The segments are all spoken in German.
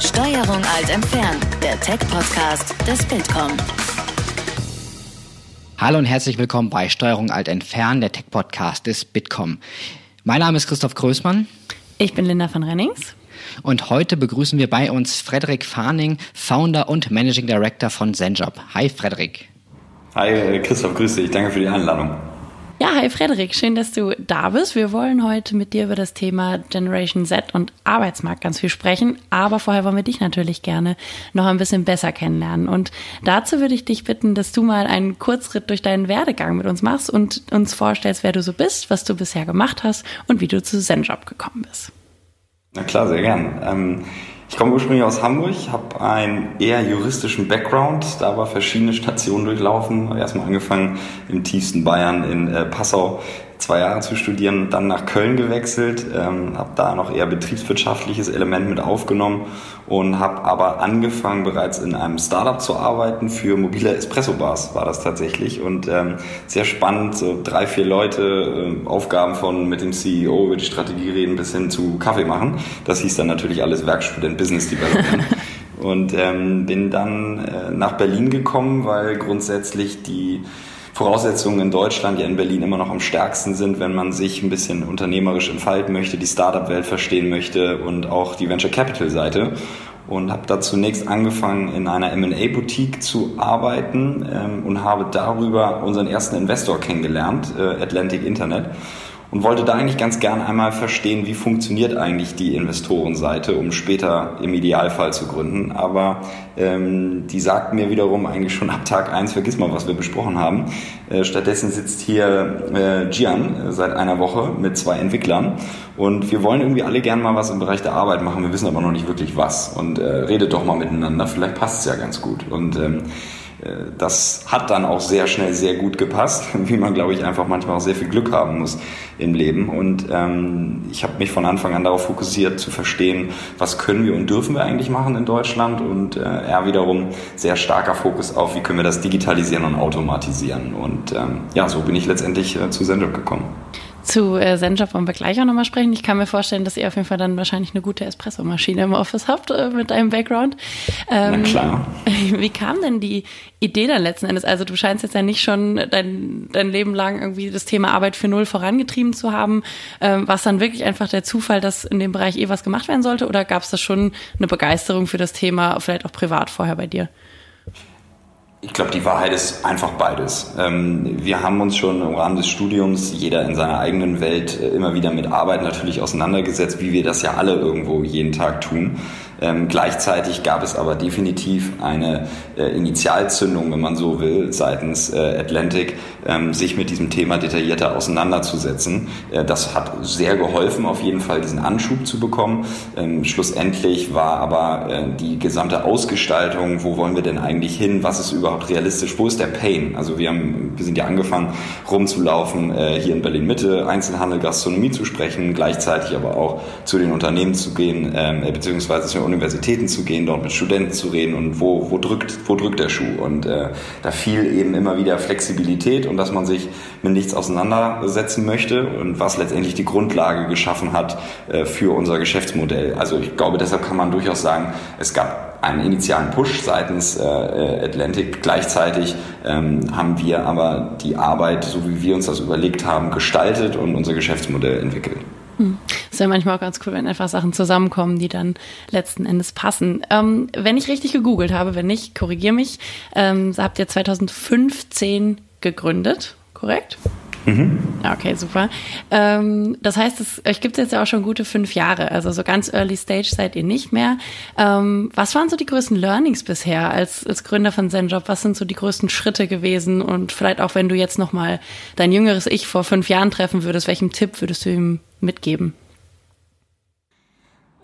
Steuerung alt entfernen, der Tech-Podcast des Bitkom. Hallo und herzlich willkommen bei Steuerung alt entfernen, der Tech-Podcast des Bitkom. Mein Name ist Christoph Größmann. Ich bin Linda von Rennings. Und heute begrüßen wir bei uns Frederik Farning, Founder und Managing Director von Zenjob. Hi Frederik. Hi Christoph, grüße dich. Danke für die Einladung. Ja, hi Frederik, schön, dass du da bist. Wir wollen heute mit dir über das Thema Generation Z und Arbeitsmarkt ganz viel sprechen, aber vorher wollen wir dich natürlich gerne noch ein bisschen besser kennenlernen. Und dazu würde ich dich bitten, dass du mal einen Kurzritt durch deinen Werdegang mit uns machst und uns vorstellst, wer du so bist, was du bisher gemacht hast und wie du zu ZenJob gekommen bist. Na klar, sehr gern. Ähm ich komme ursprünglich aus Hamburg, habe einen eher juristischen Background, da aber verschiedene Stationen durchlaufen. Erstmal angefangen im tiefsten Bayern in äh, Passau zwei Jahre zu studieren, dann nach Köln gewechselt, ähm, habe da noch eher betriebswirtschaftliches Element mit aufgenommen und habe aber angefangen bereits in einem Startup zu arbeiten für mobile Espresso-Bars war das tatsächlich und ähm, sehr spannend, so drei, vier Leute, äh, Aufgaben von mit dem CEO über die Strategie reden bis hin zu Kaffee machen. Das hieß dann natürlich alles Werkstudent Business Development. und ähm, bin dann äh, nach Berlin gekommen, weil grundsätzlich die Voraussetzungen in Deutschland, ja in Berlin immer noch am stärksten sind, wenn man sich ein bisschen unternehmerisch entfalten möchte, die Startup-Welt verstehen möchte und auch die Venture Capital-Seite. Und habe da zunächst angefangen, in einer M&A-Boutique zu arbeiten ähm, und habe darüber unseren ersten Investor kennengelernt, äh, Atlantic Internet und wollte da eigentlich ganz gern einmal verstehen, wie funktioniert eigentlich die Investorenseite, um später im Idealfall zu gründen. Aber ähm, die sagt mir wiederum eigentlich schon ab Tag eins: vergiss mal, was wir besprochen haben. Äh, stattdessen sitzt hier äh, Gian seit einer Woche mit zwei Entwicklern und wir wollen irgendwie alle gern mal was im Bereich der Arbeit machen, wir wissen aber noch nicht wirklich was. Und äh, redet doch mal miteinander, vielleicht passt es ja ganz gut. Und ähm, äh, das hat dann auch sehr schnell sehr gut gepasst, wie man, glaube ich, einfach manchmal auch sehr viel Glück haben muss im Leben. Und ähm, ich habe mich von Anfang an darauf fokussiert, zu verstehen, was können wir und dürfen wir eigentlich machen in Deutschland. Und äh, er wiederum sehr starker Fokus auf, wie können wir das digitalisieren und automatisieren. Und ähm, ja, so bin ich letztendlich äh, zu Sendung gekommen. Zu äh, Zenjob wollen wir gleich auch nochmal sprechen. Ich kann mir vorstellen, dass ihr auf jeden Fall dann wahrscheinlich eine gute Espressomaschine im Office habt äh, mit deinem Background. Ähm, Na klar. Wie kam denn die Idee dann letzten Endes? Also du scheinst jetzt ja nicht schon dein, dein Leben lang irgendwie das Thema Arbeit für Null vorangetrieben zu haben. Ähm, War es dann wirklich einfach der Zufall, dass in dem Bereich eh was gemacht werden sollte? Oder gab es da schon eine Begeisterung für das Thema, vielleicht auch privat vorher bei dir? Ich glaube, die Wahrheit ist einfach beides. Ähm, wir haben uns schon im Rahmen des Studiums, jeder in seiner eigenen Welt, äh, immer wieder mit Arbeit natürlich auseinandergesetzt, wie wir das ja alle irgendwo jeden Tag tun. Ähm, gleichzeitig gab es aber definitiv eine äh, Initialzündung, wenn man so will, seitens äh, Atlantic, ähm, sich mit diesem Thema detaillierter auseinanderzusetzen. Äh, das hat sehr geholfen, auf jeden Fall diesen Anschub zu bekommen. Ähm, schlussendlich war aber äh, die gesamte Ausgestaltung, wo wollen wir denn eigentlich hin, was ist überhaupt realistisch, wo ist der Pain? Also wir, haben, wir sind ja angefangen rumzulaufen, äh, hier in Berlin Mitte, Einzelhandel, Gastronomie zu sprechen, gleichzeitig aber auch zu den Unternehmen zu gehen, ähm, beziehungsweise zu Universitäten zu gehen, dort mit Studenten zu reden und wo, wo, drückt, wo drückt der Schuh. Und äh, da fiel eben immer wieder Flexibilität und dass man sich mit nichts auseinandersetzen möchte und was letztendlich die Grundlage geschaffen hat äh, für unser Geschäftsmodell. Also ich glaube, deshalb kann man durchaus sagen, es gab einen initialen Push seitens äh, Atlantic. Gleichzeitig ähm, haben wir aber die Arbeit, so wie wir uns das überlegt haben, gestaltet und unser Geschäftsmodell entwickelt. Ist ja manchmal auch ganz cool, wenn einfach Sachen zusammenkommen, die dann letzten Endes passen. Ähm, wenn ich richtig gegoogelt habe, wenn nicht, korrigier mich, ähm, habt ihr 2015 gegründet, korrekt? Mhm. Okay, super. Ähm, das heißt, es, euch gibt es jetzt ja auch schon gute fünf Jahre. Also so ganz early stage seid ihr nicht mehr. Ähm, was waren so die größten Learnings bisher als, als Gründer von ZenJob? Was sind so die größten Schritte gewesen? Und vielleicht auch, wenn du jetzt nochmal dein jüngeres Ich vor fünf Jahren treffen würdest, welchen Tipp würdest du ihm mitgeben?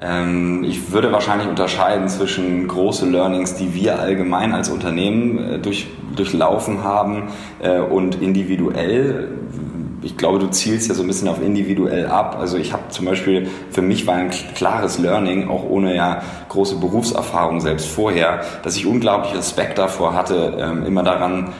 Ähm, ich würde wahrscheinlich unterscheiden zwischen große Learnings, die wir allgemein als Unternehmen äh, durch, durchlaufen haben äh, und individuell ich glaube, du zielst ja so ein bisschen auf individuell ab. Also ich habe zum Beispiel, für mich war ein klares Learning, auch ohne ja große Berufserfahrung selbst vorher, dass ich unglaublich Respekt davor hatte, ähm, immer daran,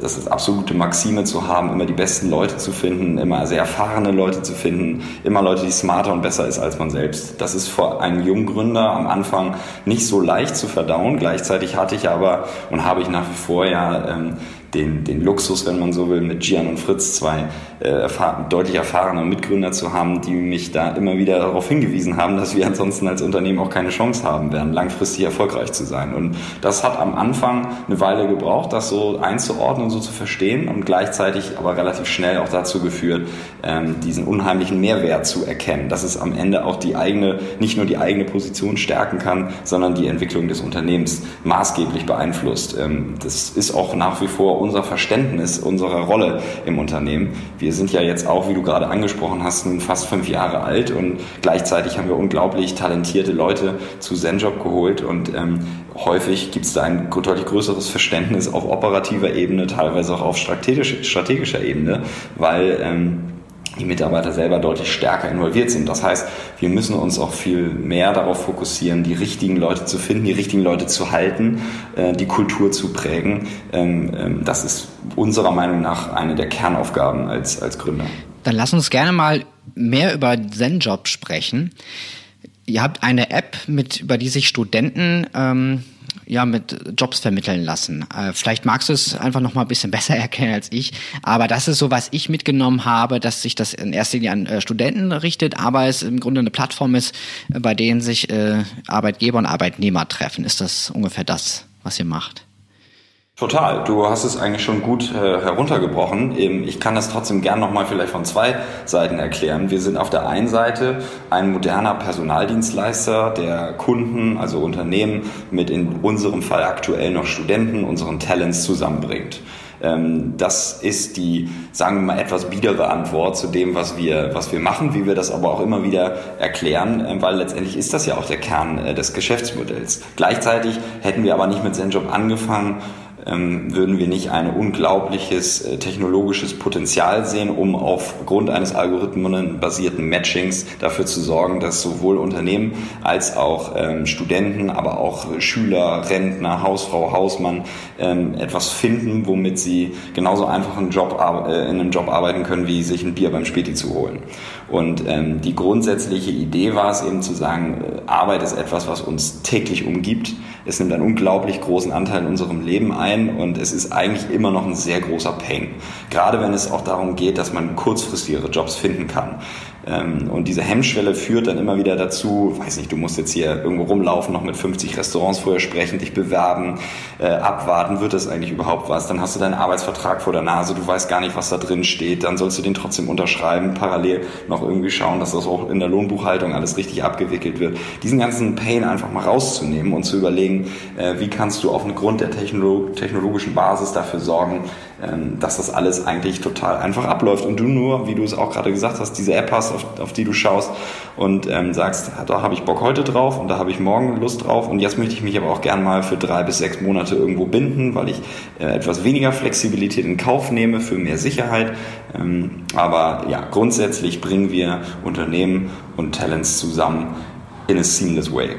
das ist absolute Maxime zu haben, immer die besten Leute zu finden, immer sehr erfahrene Leute zu finden, immer Leute, die smarter und besser ist als man selbst. Das ist für einen Junggründer am Anfang nicht so leicht zu verdauen. Gleichzeitig hatte ich aber und habe ich nach wie vor ja ähm, den, den Luxus, wenn man so will, mit Gian und Fritz zwei äh, erfahr deutlich erfahrene Mitgründer zu haben, die mich da immer wieder darauf hingewiesen haben, dass wir ansonsten als Unternehmen auch keine Chance haben werden, langfristig erfolgreich zu sein. Und das hat am Anfang eine Weile gebraucht, das so einzuordnen und so zu verstehen und gleichzeitig aber relativ schnell auch dazu geführt, ähm, diesen unheimlichen Mehrwert zu erkennen, dass es am Ende auch die eigene, nicht nur die eigene Position stärken kann, sondern die Entwicklung des Unternehmens maßgeblich beeinflusst. Ähm, das ist auch nach wie vor unser Verständnis unserer Rolle im Unternehmen. Wir sind ja jetzt auch, wie du gerade angesprochen hast, nun fast fünf Jahre alt und gleichzeitig haben wir unglaublich talentierte Leute zu Zenjob geholt und ähm, häufig gibt es da ein deutlich größeres Verständnis auf operativer Ebene, teilweise auch auf strategisch, strategischer Ebene, weil ähm, die Mitarbeiter selber deutlich stärker involviert sind. Das heißt, wir müssen uns auch viel mehr darauf fokussieren, die richtigen Leute zu finden, die richtigen Leute zu halten, äh, die Kultur zu prägen. Ähm, ähm, das ist unserer Meinung nach eine der Kernaufgaben als, als Gründer. Dann lass uns gerne mal mehr über ZenJob sprechen. Ihr habt eine App, mit, über die sich Studenten ähm, ja mit Jobs vermitteln lassen. Äh, vielleicht magst du es einfach noch mal ein bisschen besser erkennen als ich, aber das ist so, was ich mitgenommen habe, dass sich das in erster Linie an äh, Studenten richtet, aber es im Grunde eine Plattform ist, äh, bei denen sich äh, Arbeitgeber und Arbeitnehmer treffen. Ist das ungefähr das, was ihr macht? Total. Du hast es eigentlich schon gut äh, heruntergebrochen. Ich kann das trotzdem gern nochmal vielleicht von zwei Seiten erklären. Wir sind auf der einen Seite ein moderner Personaldienstleister, der Kunden, also Unternehmen mit in unserem Fall aktuell noch Studenten, unseren Talents zusammenbringt. Ähm, das ist die, sagen wir mal, etwas biedere Antwort zu dem, was wir, was wir machen, wie wir das aber auch immer wieder erklären, ähm, weil letztendlich ist das ja auch der Kern äh, des Geschäftsmodells. Gleichzeitig hätten wir aber nicht mit ZenJob angefangen, ähm, würden wir nicht ein unglaubliches äh, technologisches Potenzial sehen, um aufgrund eines algorithmenbasierten Matchings dafür zu sorgen, dass sowohl Unternehmen als auch ähm, Studenten, aber auch Schüler, Rentner, Hausfrau, Hausmann ähm, etwas finden, womit sie genauso einfach einen Job, äh, in einem Job arbeiten können, wie sich ein Bier beim Späti zu holen. Und ähm, die grundsätzliche Idee war es eben zu sagen, äh, Arbeit ist etwas, was uns täglich umgibt. Es nimmt einen unglaublich großen Anteil in unserem Leben ein und es ist eigentlich immer noch ein sehr großer Pain. Gerade wenn es auch darum geht, dass man kurzfristigere Jobs finden kann. Ähm, und diese Hemmschwelle führt dann immer wieder dazu, weiß nicht, du musst jetzt hier irgendwo rumlaufen, noch mit 50 Restaurants vorher sprechen, dich bewerben, äh, abwarten, wird das eigentlich überhaupt was? Dann hast du deinen Arbeitsvertrag vor der Nase, du weißt gar nicht, was da drin steht, dann sollst du den trotzdem unterschreiben, parallel noch irgendwie schauen, dass das auch in der Lohnbuchhaltung alles richtig abgewickelt wird. Diesen ganzen Pain einfach mal rauszunehmen und zu überlegen, äh, wie kannst du auf Grund der technologischen Basis dafür sorgen, dass das alles eigentlich total einfach abläuft und du nur, wie du es auch gerade gesagt hast, diese App hast, auf, auf die du schaust und ähm, sagst, da habe ich Bock heute drauf und da habe ich morgen Lust drauf und jetzt möchte ich mich aber auch gern mal für drei bis sechs Monate irgendwo binden, weil ich äh, etwas weniger Flexibilität in Kauf nehme für mehr Sicherheit. Ähm, aber ja, grundsätzlich bringen wir Unternehmen und Talents zusammen in a seamless way.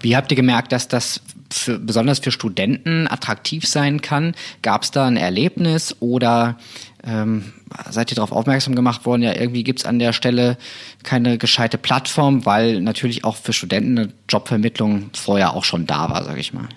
Wie habt ihr gemerkt, dass das für, besonders für Studenten attraktiv sein kann? Gab es da ein Erlebnis oder ähm, seid ihr darauf aufmerksam gemacht worden, ja, irgendwie gibt's an der Stelle keine gescheite Plattform, weil natürlich auch für Studenten eine Jobvermittlung vorher auch schon da war, sage ich mal.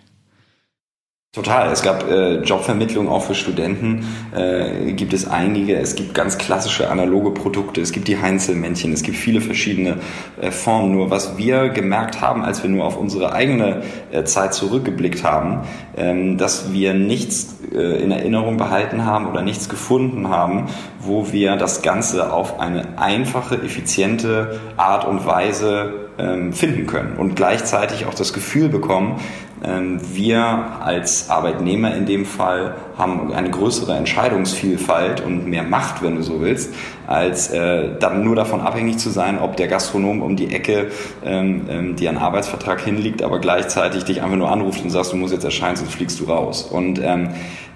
Total. Es gab äh, Jobvermittlung auch für Studenten. Äh, gibt es einige. Es gibt ganz klassische analoge Produkte. Es gibt die Heinzelmännchen. Es gibt viele verschiedene äh, Formen. Nur was wir gemerkt haben, als wir nur auf unsere eigene äh, Zeit zurückgeblickt haben, ähm, dass wir nichts äh, in Erinnerung behalten haben oder nichts gefunden haben, wo wir das Ganze auf eine einfache, effiziente Art und Weise ähm, finden können und gleichzeitig auch das Gefühl bekommen, wir als Arbeitnehmer in dem Fall haben eine größere Entscheidungsvielfalt und mehr Macht, wenn du so willst, als äh, dann nur davon abhängig zu sein, ob der Gastronom um die Ecke ähm, ähm, dir einen Arbeitsvertrag hinlegt, aber gleichzeitig dich einfach nur anruft und sagst, du musst jetzt erscheinen, sonst fliegst du raus. Und ähm,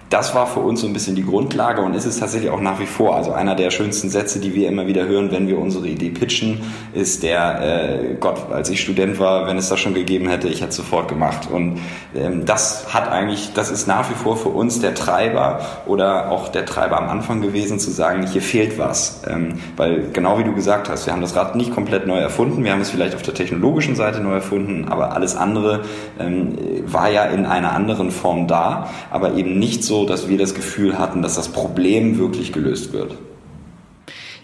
das war für uns so ein bisschen die Grundlage und ist es tatsächlich auch nach wie vor. Also einer der schönsten Sätze, die wir immer wieder hören, wenn wir unsere Idee pitchen, ist der, äh, Gott, als ich Student war, wenn es das schon gegeben hätte, ich hätte es sofort gemacht. Und ähm, das hat eigentlich, das ist nach wie vor für uns der Treiber oder auch der Treiber am Anfang gewesen, zu sagen, hier fehlt was. Ähm, weil genau wie du gesagt hast, wir haben das Rad nicht komplett neu erfunden, wir haben es vielleicht auf der technologischen Seite neu erfunden, aber alles andere ähm, war ja in einer anderen Form da, aber eben nicht so, dass wir das Gefühl hatten, dass das Problem wirklich gelöst wird.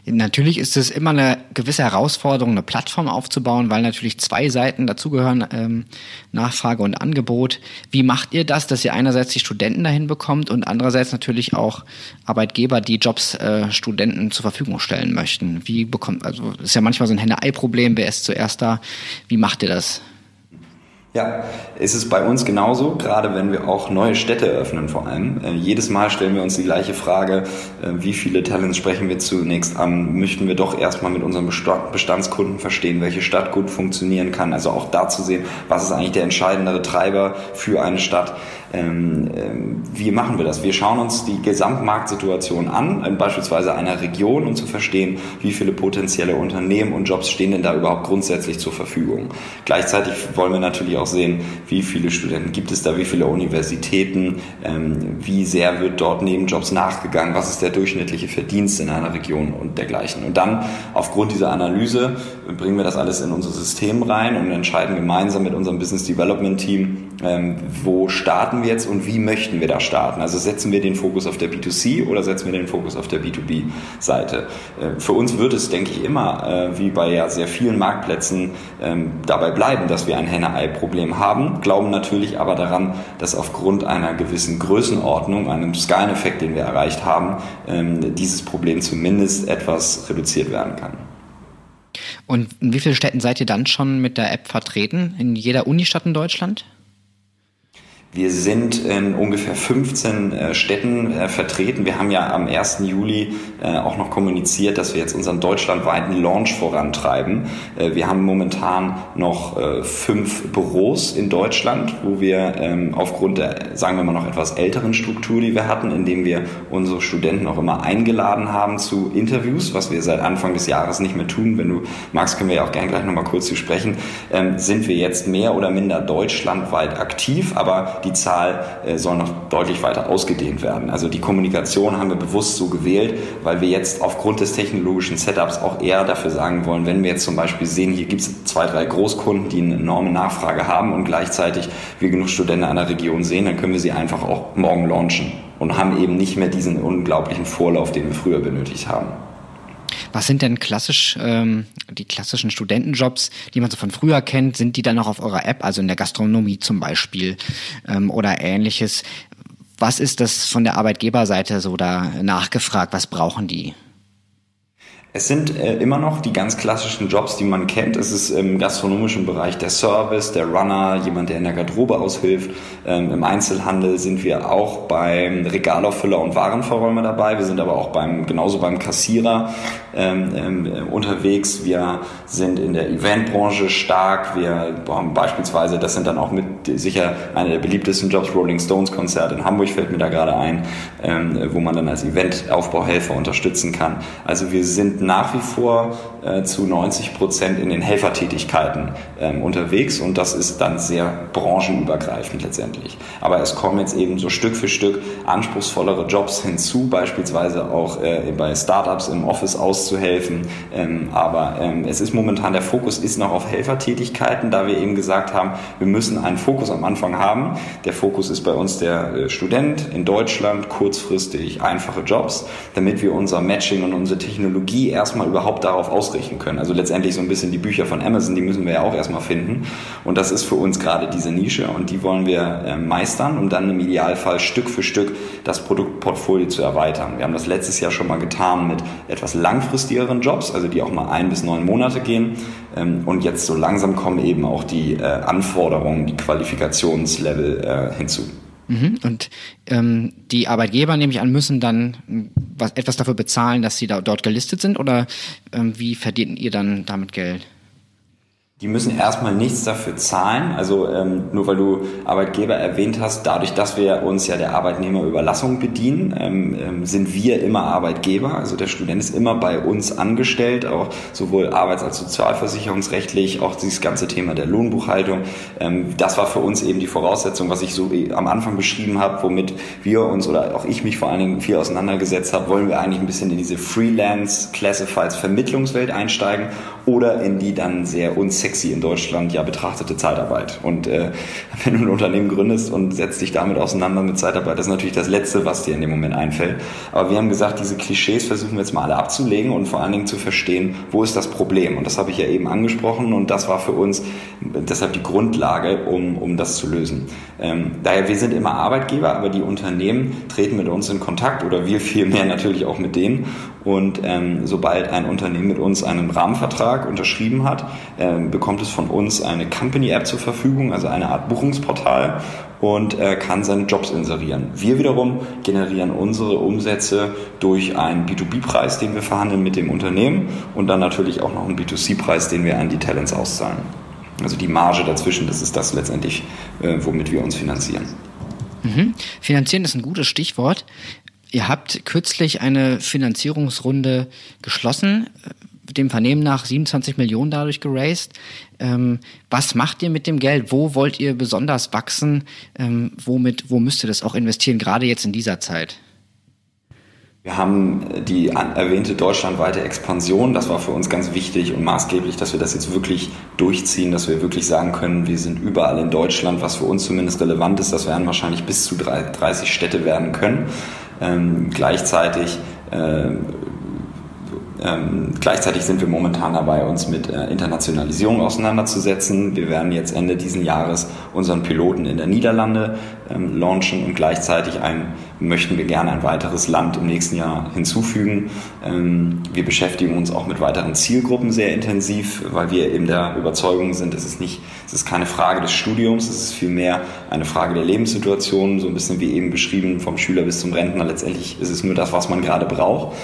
Natürlich ist es immer eine gewisse Herausforderung, eine Plattform aufzubauen, weil natürlich zwei Seiten dazugehören, ähm, Nachfrage und Angebot. Wie macht ihr das, dass ihr einerseits die Studenten dahin bekommt und andererseits natürlich auch Arbeitgeber, die Jobs äh, Studenten zur Verfügung stellen möchten? Wie bekommt, also ist ja manchmal so ein Henne-Ei-Problem, wer ist zuerst da? Wie macht ihr das? Ja, es ist bei uns genauso, gerade wenn wir auch neue Städte eröffnen vor allem. Äh, jedes Mal stellen wir uns die gleiche Frage, äh, wie viele Talents sprechen wir zunächst an? Möchten wir doch erstmal mit unseren Bestandskunden verstehen, welche Stadt gut funktionieren kann? Also auch da zu sehen, was ist eigentlich der entscheidendere Treiber für eine Stadt? Ähm, ähm, wie machen wir das? Wir schauen uns die Gesamtmarktsituation an, in beispielsweise einer Region, um zu verstehen, wie viele potenzielle Unternehmen und Jobs stehen denn da überhaupt grundsätzlich zur Verfügung. Gleichzeitig wollen wir natürlich auch sehen, wie viele Studenten gibt es da, wie viele Universitäten, ähm, wie sehr wird dort Nebenjobs nachgegangen, was ist der durchschnittliche Verdienst in einer Region und dergleichen. Und dann aufgrund dieser Analyse bringen wir das alles in unser System rein und entscheiden gemeinsam mit unserem Business Development Team, wo starten wir jetzt und wie möchten wir da starten? Also setzen wir den Fokus auf der B2C oder setzen wir den Fokus auf der B2B-Seite? Äh, für uns wird es, denke ich, immer, äh, wie bei ja sehr vielen Marktplätzen, ähm, dabei bleiben, dass wir ein Henne-Ei-Problem haben, glauben natürlich aber daran, dass aufgrund einer gewissen Größenordnung, einem Skaleneffekt, den wir erreicht haben, ähm, dieses Problem zumindest etwas reduziert werden kann. Und in wie vielen Städten seid ihr dann schon mit der App vertreten? In jeder Unistadt in Deutschland? Wir sind in ungefähr 15 äh, Städten äh, vertreten. Wir haben ja am 1. Juli äh, auch noch kommuniziert, dass wir jetzt unseren deutschlandweiten Launch vorantreiben. Äh, wir haben momentan noch äh, fünf Büros in Deutschland, wo wir ähm, aufgrund der, sagen wir mal, noch etwas älteren Struktur, die wir hatten, indem wir unsere Studenten auch immer eingeladen haben zu Interviews, was wir seit Anfang des Jahres nicht mehr tun. Wenn du magst, können wir ja auch gerne gleich nochmal kurz zu sprechen. Ähm, sind wir jetzt mehr oder minder deutschlandweit aktiv, aber die Zahl äh, soll noch deutlich weiter ausgedehnt werden. Also die Kommunikation haben wir bewusst so gewählt, weil wir jetzt aufgrund des technologischen Setups auch eher dafür sagen wollen, wenn wir jetzt zum Beispiel sehen, hier gibt es zwei, drei Großkunden, die eine enorme Nachfrage haben und gleichzeitig wir genug Studenten an der Region sehen, dann können wir sie einfach auch morgen launchen und haben eben nicht mehr diesen unglaublichen Vorlauf, den wir früher benötigt haben. Was sind denn klassisch ähm, die klassischen Studentenjobs, die man so von früher kennt? Sind die dann noch auf eurer App, also in der Gastronomie zum Beispiel ähm, oder ähnliches? Was ist das von der Arbeitgeberseite so da nachgefragt? Was brauchen die? Es sind äh, immer noch die ganz klassischen Jobs, die man kennt. Es ist im gastronomischen Bereich der Service, der Runner, jemand, der in der Garderobe aushilft. Ähm, Im Einzelhandel sind wir auch beim Regalauffüller und Warenverräumer dabei. Wir sind aber auch beim, genauso beim Kassierer ähm, ähm, unterwegs. Wir sind in der Eventbranche stark. Wir haben beispielsweise, das sind dann auch mit sicher einer der beliebtesten Jobs, Rolling Stones Konzert in Hamburg fällt mir da gerade ein, ähm, wo man dann als Eventaufbauhelfer unterstützen kann. Also wir sind nach wie vor äh, zu 90 Prozent in den Helfertätigkeiten ähm, unterwegs und das ist dann sehr branchenübergreifend letztendlich. Aber es kommen jetzt eben so Stück für Stück anspruchsvollere Jobs hinzu, beispielsweise auch äh, bei Startups im Office auszuhelfen. Ähm, aber ähm, es ist momentan der Fokus ist noch auf Helfertätigkeiten, da wir eben gesagt haben, wir müssen einen Fokus am Anfang haben. Der Fokus ist bei uns der äh, Student in Deutschland, kurzfristig einfache Jobs, damit wir unser Matching und unsere Technologie erstmal überhaupt darauf ausrichten können. Also letztendlich so ein bisschen die Bücher von Amazon, die müssen wir ja auch erstmal finden. Und das ist für uns gerade diese Nische und die wollen wir äh, meistern, um dann im Idealfall Stück für Stück das Produktportfolio zu erweitern. Wir haben das letztes Jahr schon mal getan mit etwas langfristigeren Jobs, also die auch mal ein bis neun Monate gehen. Ähm, und jetzt so langsam kommen eben auch die äh, Anforderungen, die Qualifikationslevel äh, hinzu. Mhm. Und ähm, die Arbeitgeber, nehme ich an, müssen dann hm, was, etwas dafür bezahlen, dass sie da, dort gelistet sind oder ähm, wie verdient ihr dann damit Geld? Die müssen erstmal nichts dafür zahlen. Also ähm, nur weil du Arbeitgeber erwähnt hast, dadurch, dass wir uns ja der Arbeitnehmerüberlassung bedienen, ähm, ähm, sind wir immer Arbeitgeber. Also der Student ist immer bei uns angestellt, auch sowohl arbeits- als sozialversicherungsrechtlich, auch dieses ganze Thema der Lohnbuchhaltung. Ähm, das war für uns eben die Voraussetzung, was ich so am Anfang beschrieben habe, womit wir uns oder auch ich mich vor allen Dingen viel auseinandergesetzt habe. Wollen wir eigentlich ein bisschen in diese Freelance Classifieds Vermittlungswelt einsteigen oder in die dann sehr unsexy in Deutschland ja betrachtete Zeitarbeit. Und äh, wenn du ein Unternehmen gründest und setzt dich damit auseinander mit Zeitarbeit, das ist natürlich das Letzte, was dir in dem Moment einfällt. Aber wir haben gesagt, diese Klischees versuchen wir jetzt mal alle abzulegen und vor allen Dingen zu verstehen, wo ist das Problem. Und das habe ich ja eben angesprochen und das war für uns deshalb die Grundlage, um, um das zu lösen. Ähm, daher, wir sind immer Arbeitgeber, aber die Unternehmen treten mit uns in Kontakt oder wir vielmehr natürlich auch mit denen. Und ähm, sobald ein Unternehmen mit uns einen Rahmenvertrag unterschrieben hat, ähm, bekommt es von uns eine Company-App zur Verfügung, also eine Art Buchungsportal und äh, kann seine Jobs inserieren. Wir wiederum generieren unsere Umsätze durch einen B2B-Preis, den wir verhandeln mit dem Unternehmen und dann natürlich auch noch einen B2C-Preis, den wir an die Talents auszahlen. Also die Marge dazwischen, das ist das letztendlich, äh, womit wir uns finanzieren. Mhm. Finanzieren ist ein gutes Stichwort. Ihr habt kürzlich eine Finanzierungsrunde geschlossen, äh, dem Vernehmen nach 27 Millionen dadurch geraced. Ähm, was macht ihr mit dem Geld? Wo wollt ihr besonders wachsen? Ähm, womit, wo müsst ihr das auch investieren, gerade jetzt in dieser Zeit? Wir haben die erwähnte deutschlandweite Expansion. Das war für uns ganz wichtig und maßgeblich, dass wir das jetzt wirklich durchziehen, dass wir wirklich sagen können, wir sind überall in Deutschland, was für uns zumindest relevant ist. Das werden wahrscheinlich bis zu 30 Städte werden können. Ähm, gleichzeitig äh, ähm, gleichzeitig sind wir momentan dabei, uns mit äh, Internationalisierung auseinanderzusetzen. Wir werden jetzt Ende diesen Jahres unseren Piloten in der Niederlande ähm, launchen und gleichzeitig ein, möchten wir gerne ein weiteres Land im nächsten Jahr hinzufügen. Ähm, wir beschäftigen uns auch mit weiteren Zielgruppen sehr intensiv, weil wir eben der Überzeugung sind, es ist nicht, es ist keine Frage des Studiums, es ist vielmehr eine Frage der Lebenssituation, so ein bisschen wie eben beschrieben, vom Schüler bis zum Rentner. Letztendlich ist es nur das, was man gerade braucht.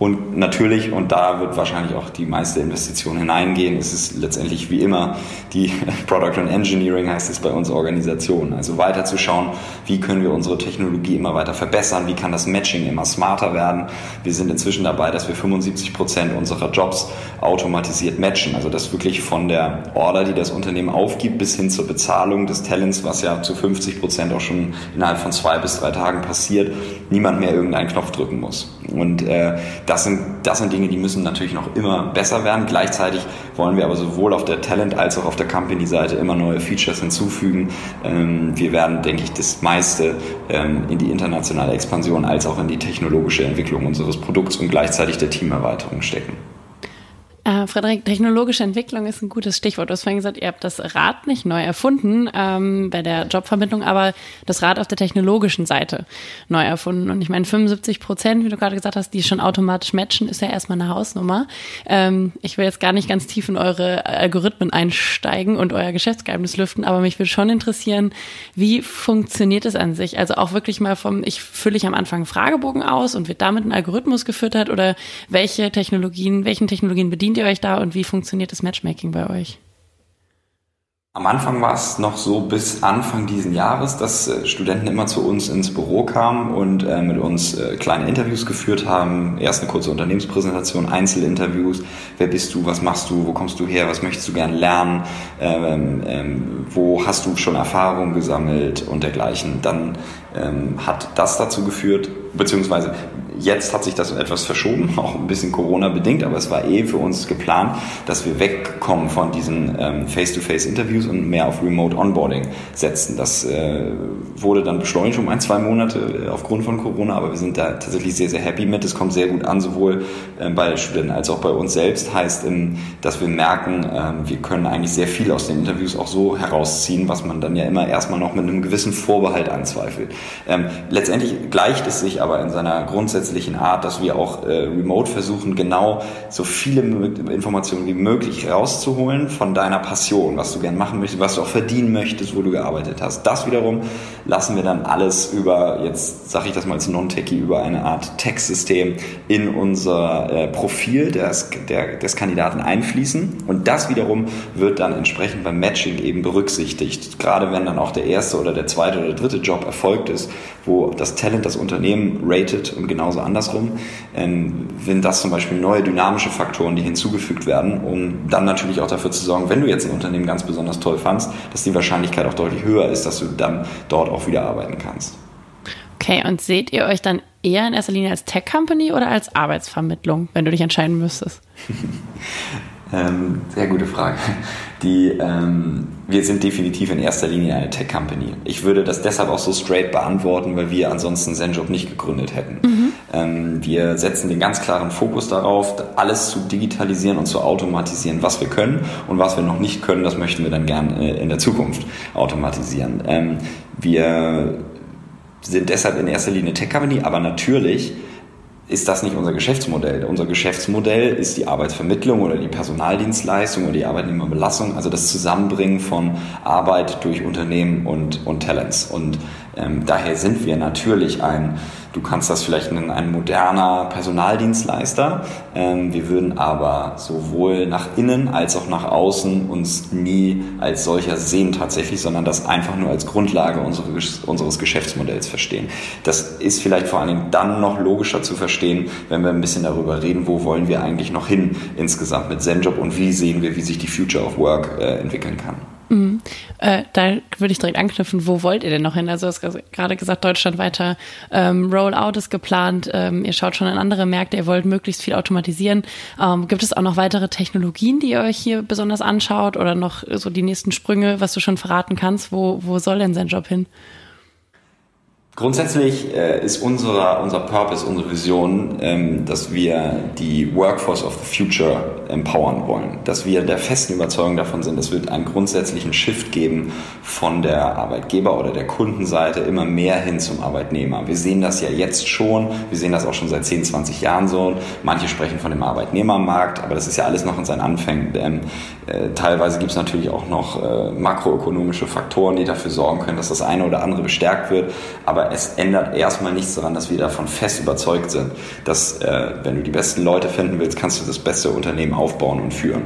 Und natürlich, und da wird wahrscheinlich auch die meiste Investition hineingehen, ist es letztendlich wie immer die Product and Engineering heißt es bei uns Organisation. Also weiter zu schauen, wie können wir unsere Technologie immer weiter verbessern, wie kann das Matching immer smarter werden. Wir sind inzwischen dabei, dass wir 75 Prozent unserer Jobs automatisiert matchen. Also das wirklich von der Order, die das Unternehmen aufgibt, bis hin zur Bezahlung des Talents, was ja zu 50 Prozent auch schon innerhalb von zwei bis drei Tagen passiert, niemand mehr irgendeinen Knopf drücken muss. Und äh, das sind, das sind Dinge, die müssen natürlich noch immer besser werden. Gleichzeitig wollen wir aber sowohl auf der Talent- als auch auf der Company-Seite immer neue Features hinzufügen. Ähm, wir werden, denke ich, das meiste ähm, in die internationale Expansion als auch in die technologische Entwicklung unseres Produkts und gleichzeitig der Teamerweiterung stecken. Äh, Frederik, technologische Entwicklung ist ein gutes Stichwort. Du hast vorhin gesagt, ihr habt das Rad nicht neu erfunden ähm, bei der Jobvermittlung, aber das Rad auf der technologischen Seite neu erfunden. Und ich meine, 75 Prozent, wie du gerade gesagt hast, die schon automatisch matchen, ist ja erstmal eine Hausnummer. Ähm, ich will jetzt gar nicht ganz tief in eure Algorithmen einsteigen und euer Geschäftsgeheimnis lüften, aber mich würde schon interessieren, wie funktioniert es an sich? Also auch wirklich mal vom, ich fülle ich am Anfang einen Fragebogen aus und wird damit ein Algorithmus gefüttert oder welche Technologien, welchen Technologien bedient ihr euch da und wie funktioniert das Matchmaking bei euch? Am Anfang war es noch so bis Anfang diesen Jahres, dass äh, Studenten immer zu uns ins Büro kamen und äh, mit uns äh, kleine Interviews geführt haben. Erst eine kurze Unternehmenspräsentation, Einzelinterviews. Wer bist du? Was machst du? Wo kommst du her? Was möchtest du gern lernen? Ähm, ähm, wo hast du schon Erfahrung gesammelt und dergleichen? Dann ähm, hat das dazu geführt, beziehungsweise Jetzt hat sich das etwas verschoben, auch ein bisschen Corona-bedingt, aber es war eh für uns geplant, dass wir wegkommen von diesen ähm, Face-to-Face-Interviews und mehr auf Remote-Onboarding setzen. Das äh, wurde dann beschleunigt um ein, zwei Monate äh, aufgrund von Corona, aber wir sind da tatsächlich sehr, sehr happy mit. Es kommt sehr gut an, sowohl äh, bei Studenten als auch bei uns selbst. Heißt, ähm, dass wir merken, äh, wir können eigentlich sehr viel aus den Interviews auch so herausziehen, was man dann ja immer erstmal noch mit einem gewissen Vorbehalt anzweifelt. Ähm, letztendlich gleicht es sich aber in seiner grundsätzlichen Art, dass wir auch äh, remote versuchen, genau so viele Informationen wie möglich rauszuholen von deiner Passion, was du gern machen möchtest, was du auch verdienen möchtest, wo du gearbeitet hast. Das wiederum lassen wir dann alles über, jetzt sage ich das mal als Non-Techie, über eine Art Textsystem in unser äh, Profil des, der, des Kandidaten einfließen und das wiederum wird dann entsprechend beim Matching eben berücksichtigt. Gerade wenn dann auch der erste oder der zweite oder dritte Job erfolgt ist, wo das Talent das Unternehmen ratet und genauso andersrum, ähm, sind das zum Beispiel neue dynamische Faktoren, die hinzugefügt werden, um dann natürlich auch dafür zu sorgen, wenn du jetzt ein Unternehmen ganz besonders toll fandst, dass die Wahrscheinlichkeit auch deutlich höher ist, dass du dann dort auch wieder arbeiten kannst. Okay, und seht ihr euch dann eher in erster Linie als Tech-Company oder als Arbeitsvermittlung, wenn du dich entscheiden müsstest? Ähm, sehr gute Frage. Die, ähm, wir sind definitiv in erster Linie eine Tech-Company. Ich würde das deshalb auch so straight beantworten, weil wir ansonsten ZenJob nicht gegründet hätten. Mhm. Ähm, wir setzen den ganz klaren Fokus darauf, alles zu digitalisieren und zu automatisieren, was wir können und was wir noch nicht können, das möchten wir dann gern äh, in der Zukunft automatisieren. Ähm, wir sind deshalb in erster Linie Tech-Company, aber natürlich ist das nicht unser Geschäftsmodell. Unser Geschäftsmodell ist die Arbeitsvermittlung oder die Personaldienstleistung oder die Arbeitnehmerbelastung, also das Zusammenbringen von Arbeit durch Unternehmen und, und Talents. Und ähm, daher sind wir natürlich ein Du kannst das vielleicht nennen, ein moderner Personaldienstleister. Ähm, wir würden aber sowohl nach innen als auch nach außen uns nie als solcher sehen tatsächlich, sondern das einfach nur als Grundlage unseres Geschäftsmodells verstehen. Das ist vielleicht vor allen Dingen dann noch logischer zu verstehen, wenn wir ein bisschen darüber reden, wo wollen wir eigentlich noch hin insgesamt mit ZenJob und wie sehen wir, wie sich die Future of Work äh, entwickeln kann. Mhm. Äh, da würde ich direkt anknüpfen, wo wollt ihr denn noch hin? Also du hast gerade gesagt, Deutschland weiter ähm, Rollout ist geplant, ähm, ihr schaut schon in andere Märkte, ihr wollt möglichst viel automatisieren. Ähm, gibt es auch noch weitere Technologien, die ihr euch hier besonders anschaut oder noch so die nächsten Sprünge, was du schon verraten kannst? Wo, wo soll denn sein Job hin? Grundsätzlich äh, ist unser, unser Purpose, unsere Vision, ähm, dass wir die Workforce of the Future empowern wollen. Dass wir der festen Überzeugung davon sind, es wird einen grundsätzlichen Shift geben von der Arbeitgeber- oder der Kundenseite immer mehr hin zum Arbeitnehmer. Wir sehen das ja jetzt schon, wir sehen das auch schon seit 10, 20 Jahren so. Manche sprechen von dem Arbeitnehmermarkt, aber das ist ja alles noch in seinen Anfängen. Ähm, äh, teilweise gibt es natürlich auch noch äh, makroökonomische Faktoren, die dafür sorgen können, dass das eine oder andere bestärkt wird. Aber es ändert erstmal nichts daran, dass wir davon fest überzeugt sind, dass äh, wenn du die besten Leute finden willst, kannst du das beste Unternehmen aufbauen und führen.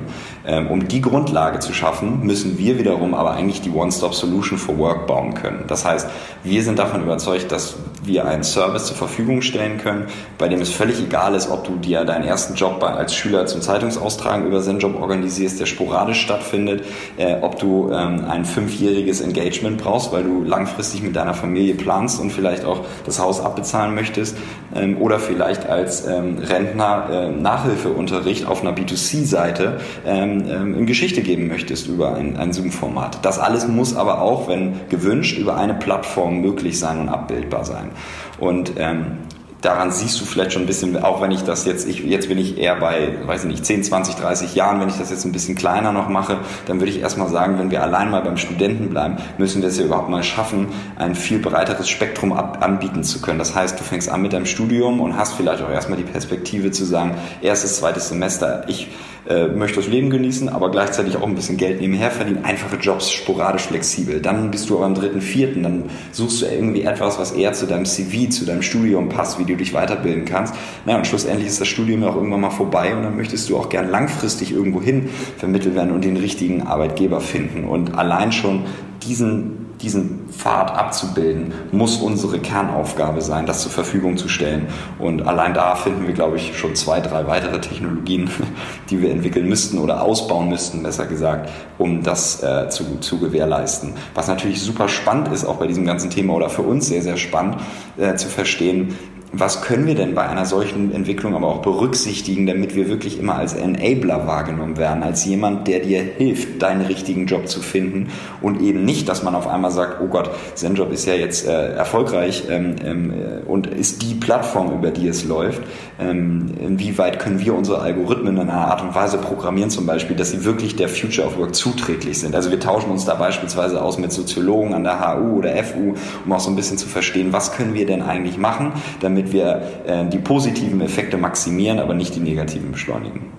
Ähm, um die Grundlage zu schaffen, müssen wir wiederum aber eigentlich die One-Stop-Solution for Work bauen können. Das heißt, wir sind davon überzeugt, dass wir einen Service zur Verfügung stellen können, bei dem es völlig egal ist, ob du dir deinen ersten Job als Schüler zum Zeitungsaustragen über ZenJob organisierst, der sporadisch stattfindet, äh, ob du ähm, ein fünfjähriges Engagement brauchst, weil du langfristig mit deiner Familie planst und vielleicht auch das Haus abbezahlen möchtest ähm, oder vielleicht als ähm, Rentner äh, Nachhilfeunterricht auf einer B2C-Seite ähm, ähm, in Geschichte geben möchtest über ein, ein Zoom-Format. Das alles muss aber auch, wenn gewünscht, über eine Plattform möglich sein und abbildbar sein. Und ähm, daran siehst du vielleicht schon ein bisschen, auch wenn ich das jetzt, ich, jetzt bin ich eher bei, weiß ich nicht, 10, 20, 30 Jahren, wenn ich das jetzt ein bisschen kleiner noch mache, dann würde ich erstmal sagen, wenn wir allein mal beim Studenten bleiben, müssen wir es ja überhaupt mal schaffen, ein viel breiteres Spektrum ab, anbieten zu können. Das heißt, du fängst an mit deinem Studium und hast vielleicht auch erstmal die Perspektive zu sagen, erstes, zweites Semester, ich äh, möchte das Leben genießen, aber gleichzeitig auch ein bisschen Geld nebenher verdienen, einfache Jobs, sporadisch flexibel. Dann bist du aber am dritten, vierten, dann suchst du irgendwie etwas, was eher zu deinem CV, zu deinem Studium passt, wie du dich weiterbilden kannst. Naja, und schlussendlich ist das Studium ja auch irgendwann mal vorbei und dann möchtest du auch gern langfristig irgendwo hin vermittelt werden und den richtigen Arbeitgeber finden. Und allein schon diesen diesen Pfad abzubilden, muss unsere Kernaufgabe sein, das zur Verfügung zu stellen. Und allein da finden wir, glaube ich, schon zwei, drei weitere Technologien, die wir entwickeln müssten oder ausbauen müssten, besser gesagt, um das äh, zu, zu gewährleisten. Was natürlich super spannend ist, auch bei diesem ganzen Thema oder für uns sehr, sehr spannend äh, zu verstehen, was können wir denn bei einer solchen Entwicklung aber auch berücksichtigen, damit wir wirklich immer als Enabler wahrgenommen werden, als jemand, der dir hilft, deinen richtigen Job zu finden und eben nicht, dass man auf einmal sagt, oh Gott, ZenJob ist ja jetzt äh, erfolgreich ähm, ähm, äh, und ist die Plattform, über die es läuft. Ähm, inwieweit können wir unsere Algorithmen in einer Art und Weise programmieren zum Beispiel, dass sie wirklich der Future of Work zuträglich sind. Also wir tauschen uns da beispielsweise aus mit Soziologen an der HU oder FU, um auch so ein bisschen zu verstehen, was können wir denn eigentlich machen, damit damit wir äh, die positiven Effekte maximieren, aber nicht die negativen beschleunigen.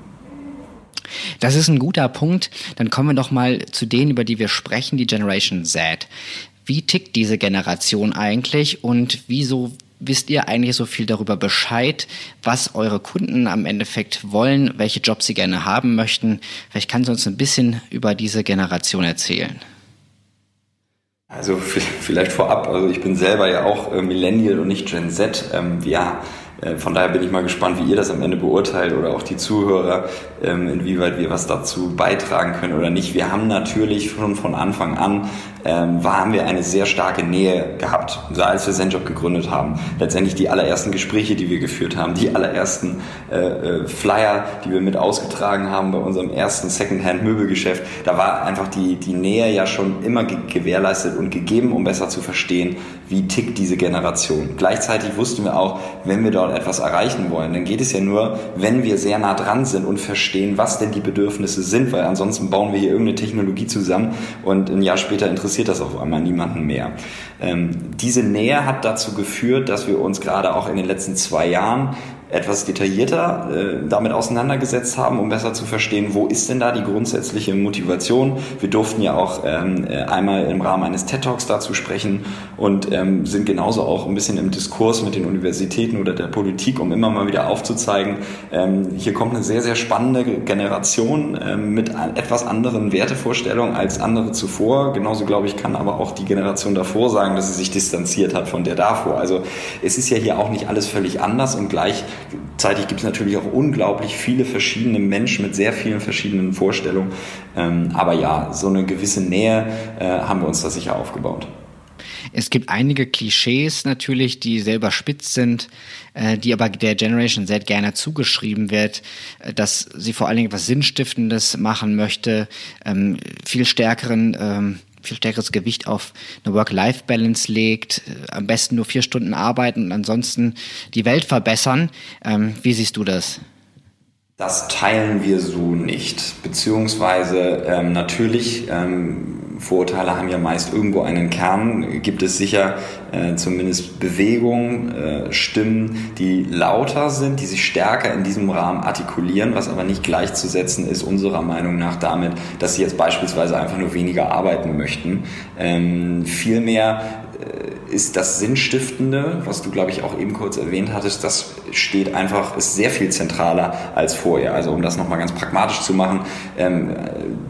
Das ist ein guter Punkt. Dann kommen wir doch mal zu denen, über die wir sprechen, die Generation Z. Wie tickt diese Generation eigentlich und wieso wisst ihr eigentlich so viel darüber Bescheid, was eure Kunden am Endeffekt wollen, welche Jobs sie gerne haben möchten? Vielleicht kannst du uns ein bisschen über diese Generation erzählen. Also vielleicht vorab, also ich bin selber ja auch äh, Millennial und nicht Gen Z. Ähm, wir äh, von daher bin ich mal gespannt, wie ihr das am Ende beurteilt oder auch die Zuhörer, ähm, inwieweit wir was dazu beitragen können oder nicht. Wir haben natürlich schon von Anfang an ähm, haben wir eine sehr starke Nähe gehabt, als wir ZenJob gegründet haben. Letztendlich die allerersten Gespräche, die wir geführt haben, die allerersten äh, äh, Flyer, die wir mit ausgetragen haben bei unserem ersten Secondhand-Möbelgeschäft, da war einfach die, die Nähe ja schon immer gewährleistet und gegeben, um besser zu verstehen, wie tickt diese Generation. Gleichzeitig wussten wir auch, wenn wir dort etwas erreichen wollen, dann geht es ja nur, wenn wir sehr nah dran sind und verstehen, was denn die Bedürfnisse sind, weil ansonsten bauen wir hier irgendeine Technologie zusammen und ein Jahr später interessiert das auf einmal niemanden mehr. Ähm, diese Nähe hat dazu geführt, dass wir uns gerade auch in den letzten zwei Jahren etwas detaillierter äh, damit auseinandergesetzt haben, um besser zu verstehen, wo ist denn da die grundsätzliche Motivation. Wir durften ja auch ähm, äh, einmal im Rahmen eines TED Talks dazu sprechen und ähm, sind genauso auch ein bisschen im Diskurs mit den Universitäten oder der Politik, um immer mal wieder aufzuzeigen, ähm, hier kommt eine sehr, sehr spannende Generation ähm, mit etwas anderen Wertevorstellungen als andere zuvor. Genauso, glaube ich, kann aber auch die Generation davor sagen, dass sie sich distanziert hat von der davor. Also es ist ja hier auch nicht alles völlig anders und gleich Gleichzeitig gibt es natürlich auch unglaublich viele verschiedene Menschen mit sehr vielen verschiedenen Vorstellungen. Ähm, aber ja, so eine gewisse Nähe äh, haben wir uns da sicher aufgebaut. Es gibt einige Klischees natürlich, die selber spitz sind, äh, die aber der Generation Z gerne zugeschrieben wird, äh, dass sie vor allen Dingen etwas Sinnstiftendes machen möchte, ähm, viel stärkeren ähm, viel stärkeres Gewicht auf eine Work-Life-Balance legt, äh, am besten nur vier Stunden arbeiten und ansonsten die Welt verbessern. Ähm, wie siehst du das? Das teilen wir so nicht. Beziehungsweise ähm, natürlich, ähm, Vorurteile haben ja meist irgendwo einen Kern, gibt es sicher äh, zumindest Bewegungen, äh, Stimmen, die lauter sind, die sich stärker in diesem Rahmen artikulieren, was aber nicht gleichzusetzen ist unserer Meinung nach damit, dass sie jetzt beispielsweise einfach nur weniger arbeiten möchten. Ähm, vielmehr ist das Sinnstiftende, was du, glaube ich, auch eben kurz erwähnt hattest, das steht einfach, ist sehr viel zentraler als vorher. Also um das nochmal ganz pragmatisch zu machen, ähm,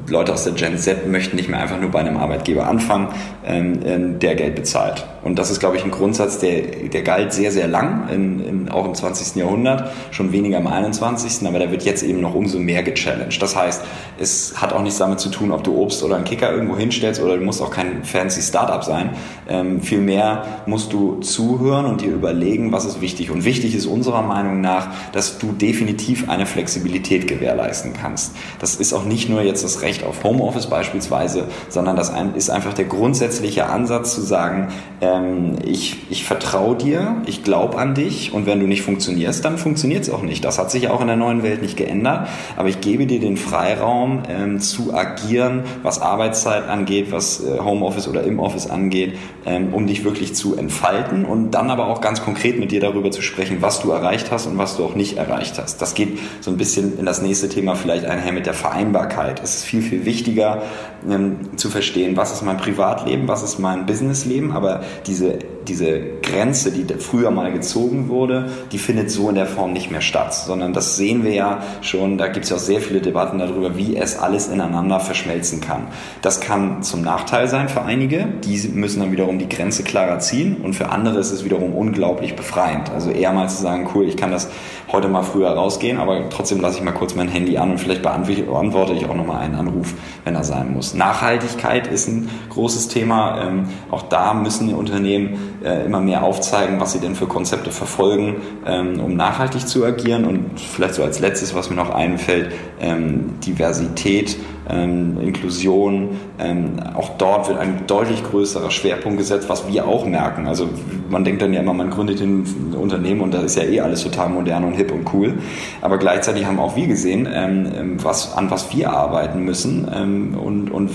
Leute aus der Gen Z möchten nicht mehr einfach nur bei einem Arbeitgeber anfangen, ähm, ähm der Geld bezahlt. Und das ist, glaube ich, ein Grundsatz, der, der galt sehr, sehr lang, in, in, auch im 20. Jahrhundert, schon weniger im 21., aber der wird jetzt eben noch umso mehr gechallenged. Das heißt, es hat auch nichts damit zu tun, ob du Obst oder einen Kicker irgendwo hinstellst oder du musst auch kein fancy Startup sein. Ähm, vielmehr musst du zuhören und dir überlegen, was ist wichtig. Und wichtig ist unserer Meinung nach, dass du definitiv eine Flexibilität gewährleisten kannst. Das ist auch nicht nur jetzt das Recht auf Homeoffice beispielsweise, sondern das ist einfach der grundsätzliche Ansatz zu sagen, ähm, ich, ich vertraue dir, ich glaube an dich und wenn du nicht funktionierst, dann funktioniert es auch nicht. Das hat sich auch in der neuen Welt nicht geändert, aber ich gebe dir den Freiraum ähm, zu agieren, was Arbeitszeit angeht, was äh, Homeoffice oder im Office angeht, ähm, um dich wirklich zu entfalten und dann aber auch ganz konkret mit dir darüber zu sprechen, was du erreicht hast und was du auch nicht erreicht hast. Das geht so ein bisschen in das nächste Thema vielleicht einher mit der Vereinbarkeit. Es ist viel, viel wichtiger ähm, zu verstehen, was ist mein Privatleben, was ist mein Businessleben, aber diese, diese Grenze, die früher mal gezogen wurde, die findet so in der Form nicht mehr statt, sondern das sehen wir ja schon, da gibt es ja auch sehr viele Debatten darüber, wie es alles ineinander verschmelzen kann. Das kann zum Nachteil sein für einige, die müssen dann wiederum die Grenze klarer ziehen und für andere ist es wiederum unglaublich befreiend. Also eher mal zu sagen, cool, ich kann das heute mal früher rausgehen, aber trotzdem lasse ich mal kurz mein Handy an und vielleicht beantworte ich auch nochmal einen Anruf, wenn er sein muss. Nachhaltigkeit ist ein großes Thema. Ähm, auch da müssen die Unternehmen äh, immer mehr aufzeigen, was sie denn für Konzepte verfolgen, ähm, um nachhaltig zu agieren. Und vielleicht so als letztes, was mir noch einfällt, ähm, Diversität ähm, Inklusion. Ähm, auch dort wird ein deutlich größerer Schwerpunkt gesetzt, was wir auch merken. Also man denkt dann ja immer, man gründet ein Unternehmen und da ist ja eh alles total modern und hip und cool. Aber gleichzeitig haben auch wir gesehen, ähm, ähm was, an was wir arbeiten müssen ähm, und, und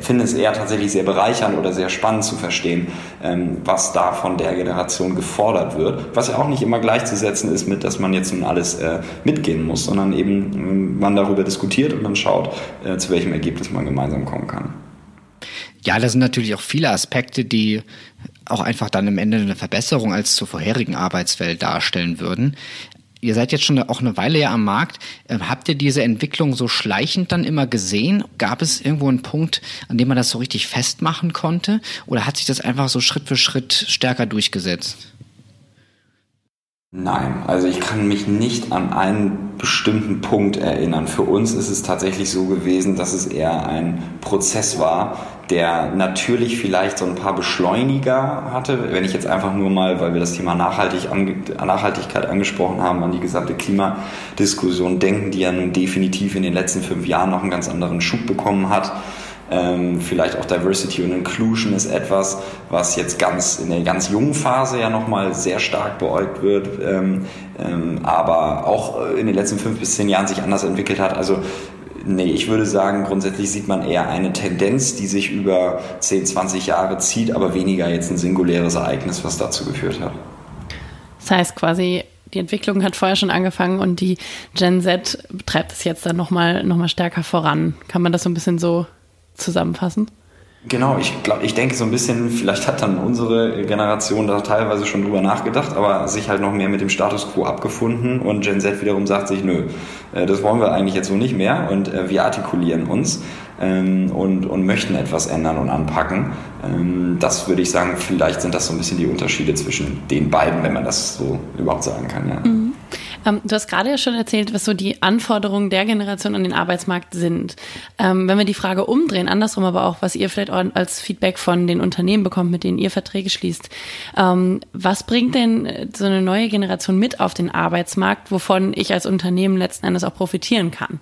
finden es eher tatsächlich sehr bereichernd oder sehr spannend zu verstehen, ähm, was da von der Generation gefordert wird. Was ja auch nicht immer gleichzusetzen ist mit, dass man jetzt nun alles äh, mitgehen muss, sondern eben man darüber diskutiert und dann schaut, äh, zu welchem Ergebnis man gemeinsam kommen kann. Ja, da sind natürlich auch viele Aspekte, die auch einfach dann am Ende eine Verbesserung als zur vorherigen Arbeitswelt darstellen würden. Ihr seid jetzt schon auch eine Weile ja am Markt. Ähm, habt ihr diese Entwicklung so schleichend dann immer gesehen? Gab es irgendwo einen Punkt, an dem man das so richtig festmachen konnte? Oder hat sich das einfach so Schritt für Schritt stärker durchgesetzt? Nein, also ich kann mich nicht an einen bestimmten Punkt erinnern. Für uns ist es tatsächlich so gewesen, dass es eher ein Prozess war, der natürlich vielleicht so ein paar Beschleuniger hatte. Wenn ich jetzt einfach nur mal, weil wir das Thema Nachhaltig Nachhaltigkeit angesprochen haben, an die gesamte Klimadiskussion denken, die ja nun definitiv in den letzten fünf Jahren noch einen ganz anderen Schub bekommen hat ähm, vielleicht auch Diversity und Inclusion ist etwas, was jetzt ganz in der ganz jungen Phase ja nochmal sehr stark beäugt wird, ähm, ähm, aber auch in den letzten fünf bis zehn Jahren sich anders entwickelt hat. Also Nee, ich würde sagen, grundsätzlich sieht man eher eine Tendenz, die sich über 10, 20 Jahre zieht, aber weniger jetzt ein singuläres Ereignis, was dazu geführt hat. Das heißt quasi, die Entwicklung hat vorher schon angefangen und die Gen Z treibt es jetzt dann nochmal noch mal stärker voran. Kann man das so ein bisschen so zusammenfassen? Genau, ich glaube, ich denke so ein bisschen, vielleicht hat dann unsere Generation da teilweise schon drüber nachgedacht, aber sich halt noch mehr mit dem Status quo abgefunden und Gen Z wiederum sagt sich, nö, äh, das wollen wir eigentlich jetzt so nicht mehr und äh, wir artikulieren uns ähm, und, und möchten etwas ändern und anpacken. Ähm, das würde ich sagen, vielleicht sind das so ein bisschen die Unterschiede zwischen den beiden, wenn man das so überhaupt sagen kann. Ja. Mhm. Ähm, du hast gerade ja schon erzählt, was so die Anforderungen der Generation an den Arbeitsmarkt sind. Ähm, wenn wir die Frage umdrehen, andersrum aber auch, was ihr vielleicht als Feedback von den Unternehmen bekommt, mit denen ihr Verträge schließt. Ähm, was bringt denn äh, so eine neue Generation mit auf den Arbeitsmarkt, wovon ich als Unternehmen letzten Endes auch profitieren kann?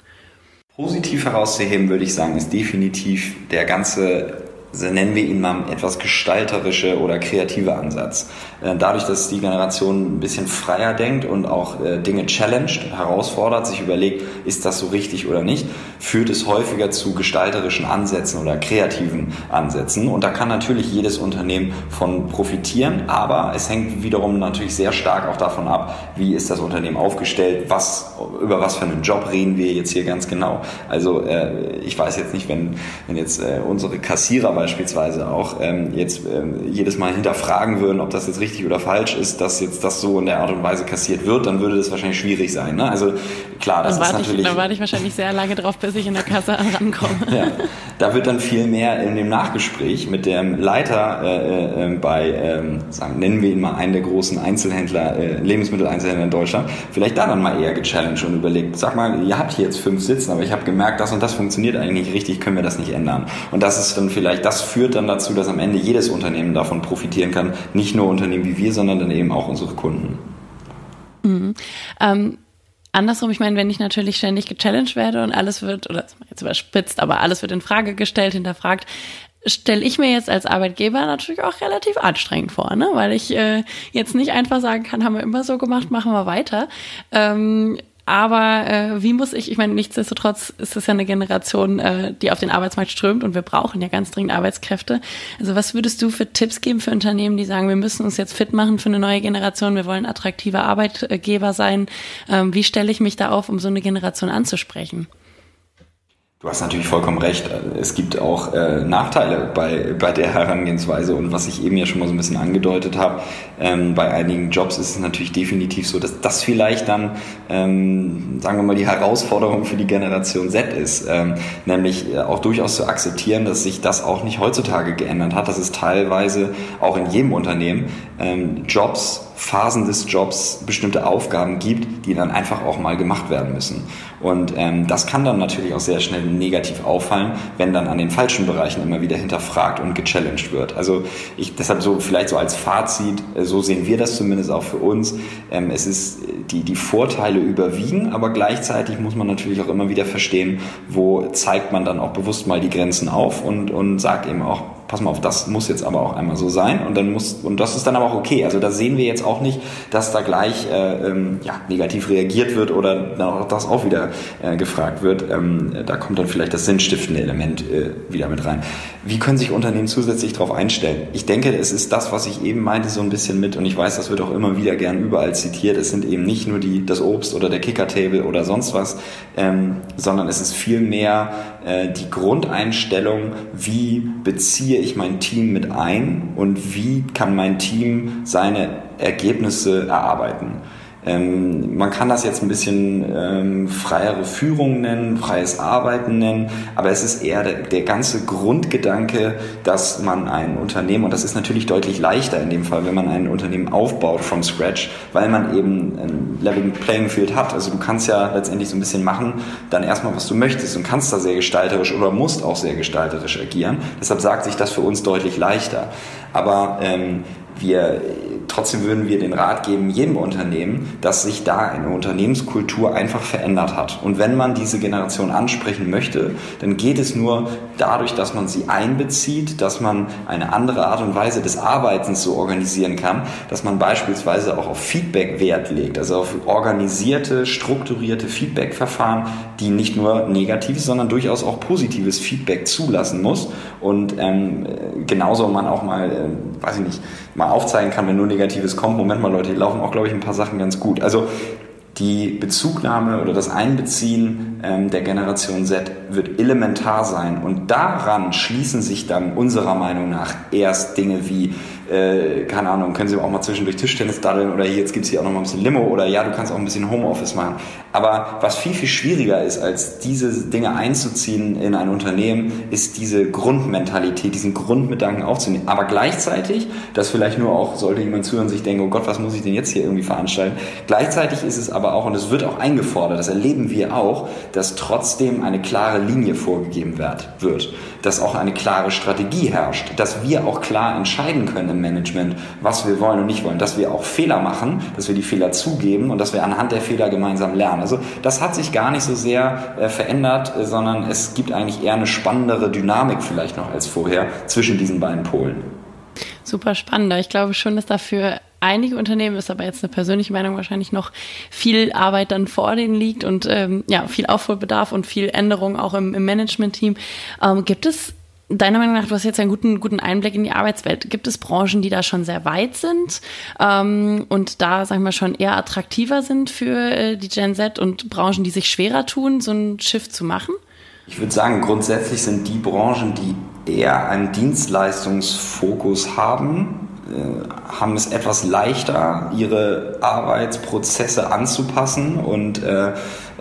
Positiv herauszuheben, würde ich sagen, ist definitiv der ganze nennen wir ihn mal etwas gestalterische oder kreative Ansatz. Äh, dadurch, dass die Generation ein bisschen freier denkt und auch äh, Dinge challenged, herausfordert, sich überlegt, ist das so richtig oder nicht, führt es häufiger zu gestalterischen Ansätzen oder kreativen Ansätzen. Und da kann natürlich jedes Unternehmen von profitieren, aber es hängt wiederum natürlich sehr stark auch davon ab, wie ist das Unternehmen aufgestellt, was, über was für einen Job reden wir jetzt hier ganz genau. Also äh, ich weiß jetzt nicht, wenn, wenn jetzt unsere Kassierer beispielsweise auch ähm, jetzt ähm, jedes Mal hinterfragen würden, ob das jetzt richtig oder falsch ist, dass jetzt das so in der Art und Weise kassiert wird, dann würde das wahrscheinlich schwierig sein. Ne? Also klar, das ist natürlich. Ich, dann warte ich wahrscheinlich sehr lange drauf, bis ich in der Kasse rankomme. ja, da wird dann viel mehr in dem Nachgespräch mit dem Leiter äh, äh, bei, äh, sagen, nennen wir ihn mal einen der großen Einzelhändler, äh, Lebensmitteleinzelhändler in Deutschland, vielleicht da dann mal eher gechallenged und überlegt, sag mal, ihr habt hier jetzt fünf Sitzen, aber ich habe gemerkt, das und das funktioniert eigentlich nicht richtig, können wir das nicht ändern. Und das ist dann vielleicht das führt dann dazu, dass am Ende jedes Unternehmen davon profitieren kann. Nicht nur Unternehmen wie wir, sondern dann eben auch unsere Kunden. Mhm. Ähm, andersrum, ich meine, wenn ich natürlich ständig gechallenged werde und alles wird, oder jetzt überspitzt, aber alles wird in Frage gestellt, hinterfragt, stelle ich mir jetzt als Arbeitgeber natürlich auch relativ anstrengend vor, ne? weil ich äh, jetzt nicht einfach sagen kann, haben wir immer so gemacht, machen wir weiter. Ähm, aber äh, wie muss ich, ich meine, nichtsdestotrotz ist es ja eine Generation, äh, die auf den Arbeitsmarkt strömt und wir brauchen ja ganz dringend Arbeitskräfte. Also was würdest du für Tipps geben für Unternehmen, die sagen, wir müssen uns jetzt fit machen für eine neue Generation, wir wollen attraktive Arbeitgeber sein. Ähm, wie stelle ich mich da auf, um so eine Generation anzusprechen? Du hast natürlich vollkommen recht. Es gibt auch äh, Nachteile bei, bei der Herangehensweise und was ich eben ja schon mal so ein bisschen angedeutet habe, ähm, bei einigen Jobs ist es natürlich definitiv so, dass das vielleicht dann, ähm, sagen wir mal, die Herausforderung für die Generation Z ist, ähm, nämlich äh, auch durchaus zu akzeptieren, dass sich das auch nicht heutzutage geändert hat, dass es teilweise auch in jedem Unternehmen ähm, Jobs, Phasen des Jobs, bestimmte Aufgaben gibt, die dann einfach auch mal gemacht werden müssen. Und ähm, das kann dann natürlich auch sehr schnell negativ auffallen, wenn dann an den falschen Bereichen immer wieder hinterfragt und gechallenged wird. Also ich deshalb so vielleicht so als Fazit, äh, so sehen wir das zumindest auch für uns. Ähm, es ist die die Vorteile überwiegen, aber gleichzeitig muss man natürlich auch immer wieder verstehen, wo zeigt man dann auch bewusst mal die Grenzen auf und und sagt eben auch pass mal auf, das muss jetzt aber auch einmal so sein und dann muss und das ist dann aber auch okay. Also da sehen wir jetzt auch nicht, dass da gleich äh, ähm, ja, negativ reagiert wird oder auch das auch wieder äh, gefragt wird. Ähm, da kommt dann vielleicht das sinnstiftende Element äh, wieder mit rein. Wie können sich Unternehmen zusätzlich darauf einstellen? Ich denke, es ist das, was ich eben meinte, so ein bisschen mit und ich weiß, das wird auch immer wieder gern überall zitiert. Es sind eben nicht nur die das Obst oder der Kicker-Table oder sonst was, ähm, sondern es ist vielmehr äh, die Grundeinstellung, wie beziehe ich mein Team mit ein und wie kann mein Team seine Ergebnisse erarbeiten. Ähm, man kann das jetzt ein bisschen ähm, freiere Führung nennen, freies Arbeiten nennen, aber es ist eher der, der, ganze Grundgedanke, dass man ein Unternehmen, und das ist natürlich deutlich leichter in dem Fall, wenn man ein Unternehmen aufbaut from scratch, weil man eben ein Level Playing Field hat. Also du kannst ja letztendlich so ein bisschen machen, dann erstmal, was du möchtest und kannst da sehr gestalterisch oder musst auch sehr gestalterisch agieren. Deshalb sagt sich das für uns deutlich leichter. Aber ähm, wir trotzdem würden wir den Rat geben, jedem Unternehmen, dass sich da eine Unternehmenskultur einfach verändert hat. Und wenn man diese Generation ansprechen möchte, dann geht es nur dadurch, dass man sie einbezieht, dass man eine andere Art und Weise des Arbeitens so organisieren kann, dass man beispielsweise auch auf Feedback Wert legt, also auf organisierte, strukturierte Feedback-Verfahren, die nicht nur negatives, sondern durchaus auch positives Feedback zulassen muss. Und ähm, genauso man auch mal, äh, weiß ich nicht, mal aufzeigen kann, wenn nur Negatives kommt, Moment mal Leute, hier laufen auch, glaube ich, ein paar Sachen ganz gut. Also die Bezugnahme oder das Einbeziehen ähm, der Generation Z wird elementar sein. Und daran schließen sich dann unserer Meinung nach erst Dinge wie äh, keine Ahnung, können Sie auch mal zwischendurch Tischtennis daddeln oder jetzt gibt es hier auch noch mal ein bisschen Limo oder ja, du kannst auch ein bisschen Homeoffice machen. Aber was viel, viel schwieriger ist, als diese Dinge einzuziehen in ein Unternehmen, ist diese Grundmentalität, diesen Grundgedanken aufzunehmen. Aber gleichzeitig, das vielleicht nur auch, sollte jemand zuhören sich denken, oh Gott, was muss ich denn jetzt hier irgendwie veranstalten? Gleichzeitig ist es aber auch, und es wird auch eingefordert, das erleben wir auch, dass trotzdem eine klare Linie vorgegeben wird, dass auch eine klare Strategie herrscht, dass wir auch klar entscheiden können Management, was wir wollen und nicht wollen, dass wir auch Fehler machen, dass wir die Fehler zugeben und dass wir anhand der Fehler gemeinsam lernen. Also das hat sich gar nicht so sehr äh, verändert, äh, sondern es gibt eigentlich eher eine spannendere Dynamik vielleicht noch als vorher zwischen diesen beiden Polen. Super spannend. Ich glaube schon, dass dafür einige Unternehmen, ist aber jetzt eine persönliche Meinung wahrscheinlich noch viel Arbeit dann vor denen liegt und ähm, ja, viel Aufholbedarf und viel Änderung auch im, im Management-Team. Ähm, gibt es Deiner Meinung nach, du hast jetzt einen guten, guten Einblick in die Arbeitswelt. Gibt es Branchen, die da schon sehr weit sind ähm, und da, sagen wir schon, eher attraktiver sind für äh, die Gen Z und Branchen, die sich schwerer tun, so ein Schiff zu machen? Ich würde sagen, grundsätzlich sind die Branchen, die eher einen Dienstleistungsfokus haben, haben es etwas leichter, ihre Arbeitsprozesse anzupassen und, äh,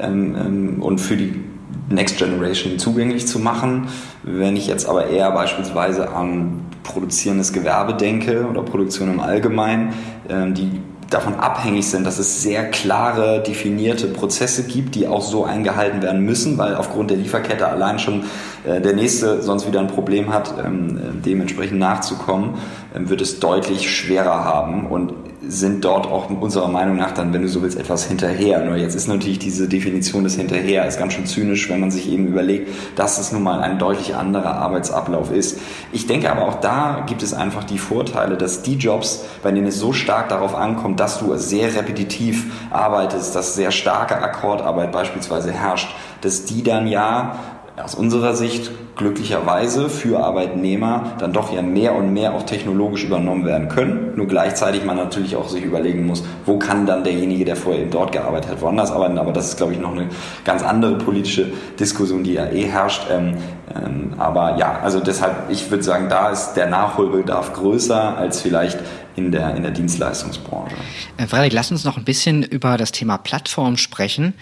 ähm, ähm und für die Next Generation zugänglich zu machen. Wenn ich jetzt aber eher beispielsweise an produzierendes Gewerbe denke oder Produktion im Allgemeinen, ähm, die davon abhängig sind, dass es sehr klare, definierte Prozesse gibt, die auch so eingehalten werden müssen, weil aufgrund der Lieferkette allein schon äh, der Nächste sonst wieder ein Problem hat, ähm, dementsprechend nachzukommen, ähm, wird es deutlich schwerer haben. Und sind dort auch unserer Meinung nach dann, wenn du so willst, etwas hinterher. Nur jetzt ist natürlich diese Definition des Hinterher ist ganz schön zynisch, wenn man sich eben überlegt, dass es nun mal ein deutlich anderer Arbeitsablauf ist. Ich denke aber auch da gibt es einfach die Vorteile, dass die Jobs, bei denen es so stark darauf ankommt, dass du sehr repetitiv arbeitest, dass sehr starke Akkordarbeit beispielsweise herrscht, dass die dann ja aus unserer Sicht glücklicherweise für Arbeitnehmer dann doch ja mehr und mehr auch technologisch übernommen werden können. Nur gleichzeitig man natürlich auch sich überlegen muss, wo kann dann derjenige, der vorher eben dort gearbeitet hat, woanders arbeiten. Aber das ist, glaube ich, noch eine ganz andere politische Diskussion, die ja eh herrscht. Ähm, ähm, aber ja, also deshalb, ich würde sagen, da ist der Nachholbedarf größer als vielleicht in der, in der Dienstleistungsbranche. Äh, Frederik, lass uns noch ein bisschen über das Thema Plattform sprechen.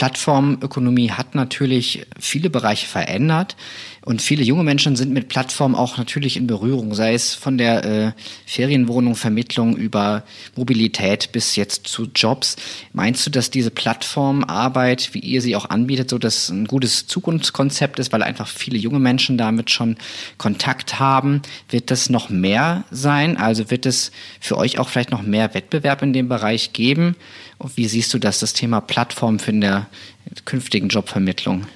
Plattformökonomie hat natürlich viele Bereiche verändert. Und viele junge Menschen sind mit Plattformen auch natürlich in Berührung, sei es von der äh, Ferienwohnung, Vermittlung über Mobilität bis jetzt zu Jobs. Meinst du, dass diese Plattformarbeit, wie ihr sie auch anbietet, so dass ein gutes Zukunftskonzept ist, weil einfach viele junge Menschen damit schon Kontakt haben? Wird das noch mehr sein? Also wird es für euch auch vielleicht noch mehr Wettbewerb in dem Bereich geben? Wie siehst du das, das Thema Plattform für eine künftigen Jobvermittlung?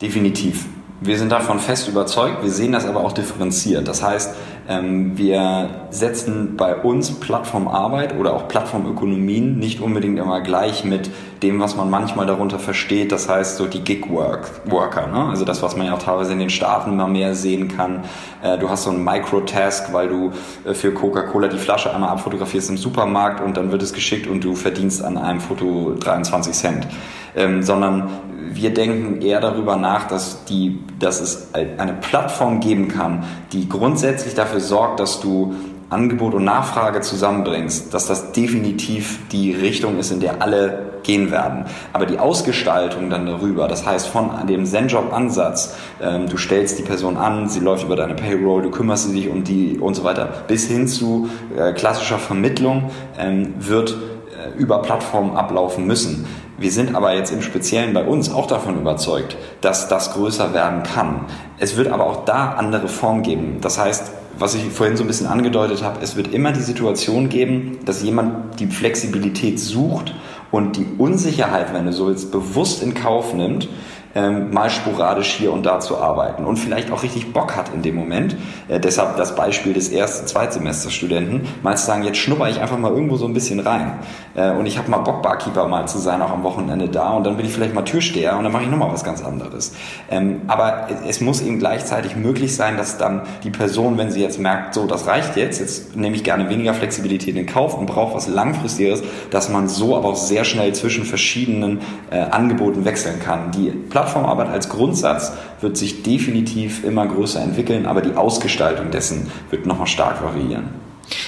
Definitiv. Wir sind davon fest überzeugt, wir sehen das aber auch differenziert. Das heißt, ähm, wir setzen bei uns Plattformarbeit oder auch Plattformökonomien nicht unbedingt immer gleich mit dem, was man manchmal darunter versteht. Das heißt, so die Gig-Worker, ne? also das, was man ja auch teilweise in den Staaten immer mehr sehen kann. Äh, du hast so einen Microtask, weil du äh, für Coca-Cola die Flasche einmal abfotografierst im Supermarkt und dann wird es geschickt und du verdienst an einem Foto 23 Cent. Ähm, sondern wir denken eher darüber nach, dass, die, dass es eine Plattform geben kann, die grundsätzlich dafür sorgt, dass du Angebot und Nachfrage zusammenbringst, dass das definitiv die Richtung ist, in der alle gehen werden. Aber die Ausgestaltung dann darüber, das heißt von dem Zenjob-Ansatz, ähm, du stellst die Person an, sie läuft über deine Payroll, du kümmerst dich um die und so weiter, bis hin zu äh, klassischer Vermittlung, ähm, wird äh, über Plattformen ablaufen müssen. Wir sind aber jetzt im Speziellen bei uns auch davon überzeugt, dass das größer werden kann. Es wird aber auch da andere Formen geben. Das heißt, was ich vorhin so ein bisschen angedeutet habe, es wird immer die Situation geben, dass jemand die Flexibilität sucht und die Unsicherheit, wenn du so willst, bewusst in Kauf nimmt, ähm, mal sporadisch hier und da zu arbeiten und vielleicht auch richtig Bock hat in dem Moment. Äh, deshalb das Beispiel des ersten, Zweitsemesterstudenten, mal zu sagen, jetzt schnupper ich einfach mal irgendwo so ein bisschen rein äh, und ich habe mal Bock, Barkeeper mal zu sein, auch am Wochenende da und dann bin ich vielleicht mal Türsteher und dann mache ich nochmal was ganz anderes. Ähm, aber es muss eben gleichzeitig möglich sein, dass dann die Person, wenn sie jetzt merkt, so, das reicht jetzt, jetzt nehme ich gerne weniger Flexibilität in Kauf und brauche was Langfristiges, dass man so aber auch sehr schnell zwischen verschiedenen äh, Angeboten wechseln kann. Die Plattform Plattformarbeit als Grundsatz wird sich definitiv immer größer entwickeln, aber die Ausgestaltung dessen wird nochmal stark variieren.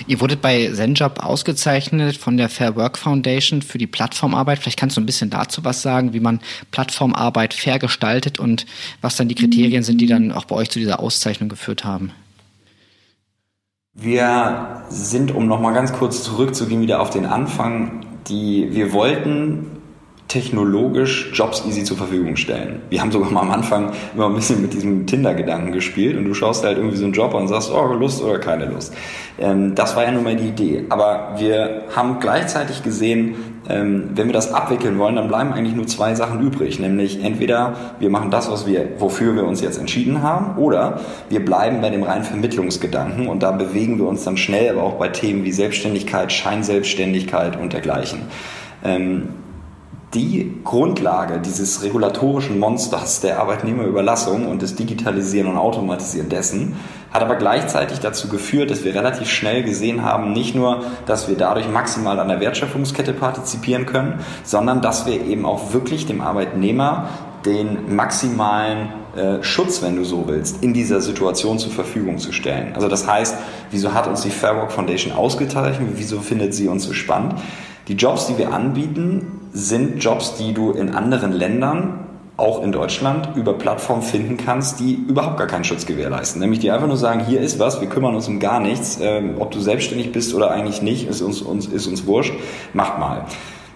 Ihr wurdet bei ZenJob ausgezeichnet von der Fair Work Foundation für die Plattformarbeit. Vielleicht kannst du ein bisschen dazu was sagen, wie man Plattformarbeit fair gestaltet und was dann die Kriterien sind, die dann auch bei euch zu dieser Auszeichnung geführt haben. Wir sind, um nochmal ganz kurz zurückzugehen, wieder auf den Anfang, die, wir wollten technologisch Jobs easy zur Verfügung stellen. Wir haben sogar mal am Anfang immer ein bisschen mit diesem Tinder-Gedanken gespielt und du schaust halt irgendwie so einen Job und sagst, oh, Lust oder keine Lust. Ähm, das war ja nun mal die Idee. Aber wir haben gleichzeitig gesehen, ähm, wenn wir das abwickeln wollen, dann bleiben eigentlich nur zwei Sachen übrig. Nämlich entweder wir machen das, was wir, wofür wir uns jetzt entschieden haben, oder wir bleiben bei dem reinen Vermittlungsgedanken und da bewegen wir uns dann schnell, aber auch bei Themen wie Selbstständigkeit, Scheinselbstständigkeit und dergleichen. Ähm, die Grundlage dieses regulatorischen Monsters der Arbeitnehmerüberlassung und des Digitalisieren und Automatisieren dessen hat aber gleichzeitig dazu geführt, dass wir relativ schnell gesehen haben, nicht nur, dass wir dadurch maximal an der Wertschöpfungskette partizipieren können, sondern dass wir eben auch wirklich dem Arbeitnehmer den maximalen äh, Schutz, wenn du so willst, in dieser Situation zur Verfügung zu stellen. Also das heißt, wieso hat uns die Fairwork Foundation ausgezeichnet? Wieso findet sie uns so spannend? Die Jobs, die wir anbieten, sind Jobs, die du in anderen Ländern, auch in Deutschland, über Plattformen finden kannst, die überhaupt gar keinen Schutz gewährleisten. Nämlich die einfach nur sagen, hier ist was, wir kümmern uns um gar nichts, ähm, ob du selbstständig bist oder eigentlich nicht, ist uns, uns, ist uns wurscht, macht mal.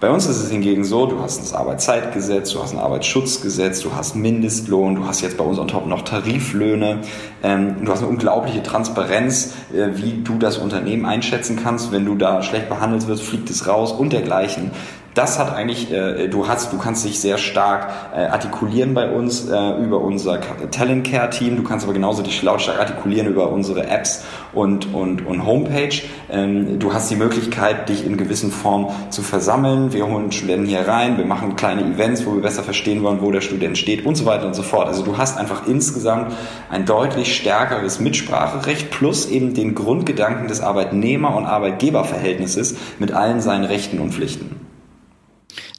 Bei uns ist es hingegen so, du hast das Arbeitszeitgesetz, du hast ein Arbeitsschutzgesetz, du hast Mindestlohn, du hast jetzt bei uns on top noch Tariflöhne, ähm, du hast eine unglaubliche Transparenz, äh, wie du das Unternehmen einschätzen kannst. Wenn du da schlecht behandelt wirst, fliegt es raus und dergleichen das hat eigentlich, äh, du hast, du kannst dich sehr stark äh, artikulieren bei uns äh, über unser Talent Care Team. Du kannst aber genauso dich lautstark artikulieren über unsere Apps und und und Homepage. Ähm, du hast die Möglichkeit, dich in gewissen Form zu versammeln. Wir holen Studenten hier rein, wir machen kleine Events, wo wir besser verstehen wollen, wo der Student steht und so weiter und so fort. Also du hast einfach insgesamt ein deutlich stärkeres Mitspracherecht plus eben den Grundgedanken des Arbeitnehmer- und Arbeitgeberverhältnisses mit allen seinen Rechten und Pflichten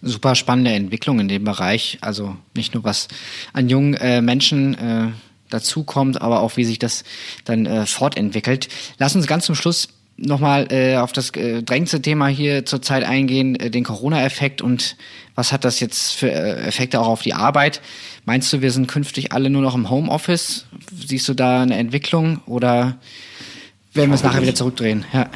super spannende Entwicklung in dem Bereich. Also nicht nur was an jungen äh, Menschen äh, dazukommt, aber auch wie sich das dann äh, fortentwickelt. Lass uns ganz zum Schluss nochmal äh, auf das äh, drängste Thema hier zurzeit eingehen, äh, den Corona-Effekt und was hat das jetzt für äh, Effekte auch auf die Arbeit? Meinst du, wir sind künftig alle nur noch im Homeoffice? Siehst du da eine Entwicklung oder werden wir es nachher wieder zurückdrehen? Ja.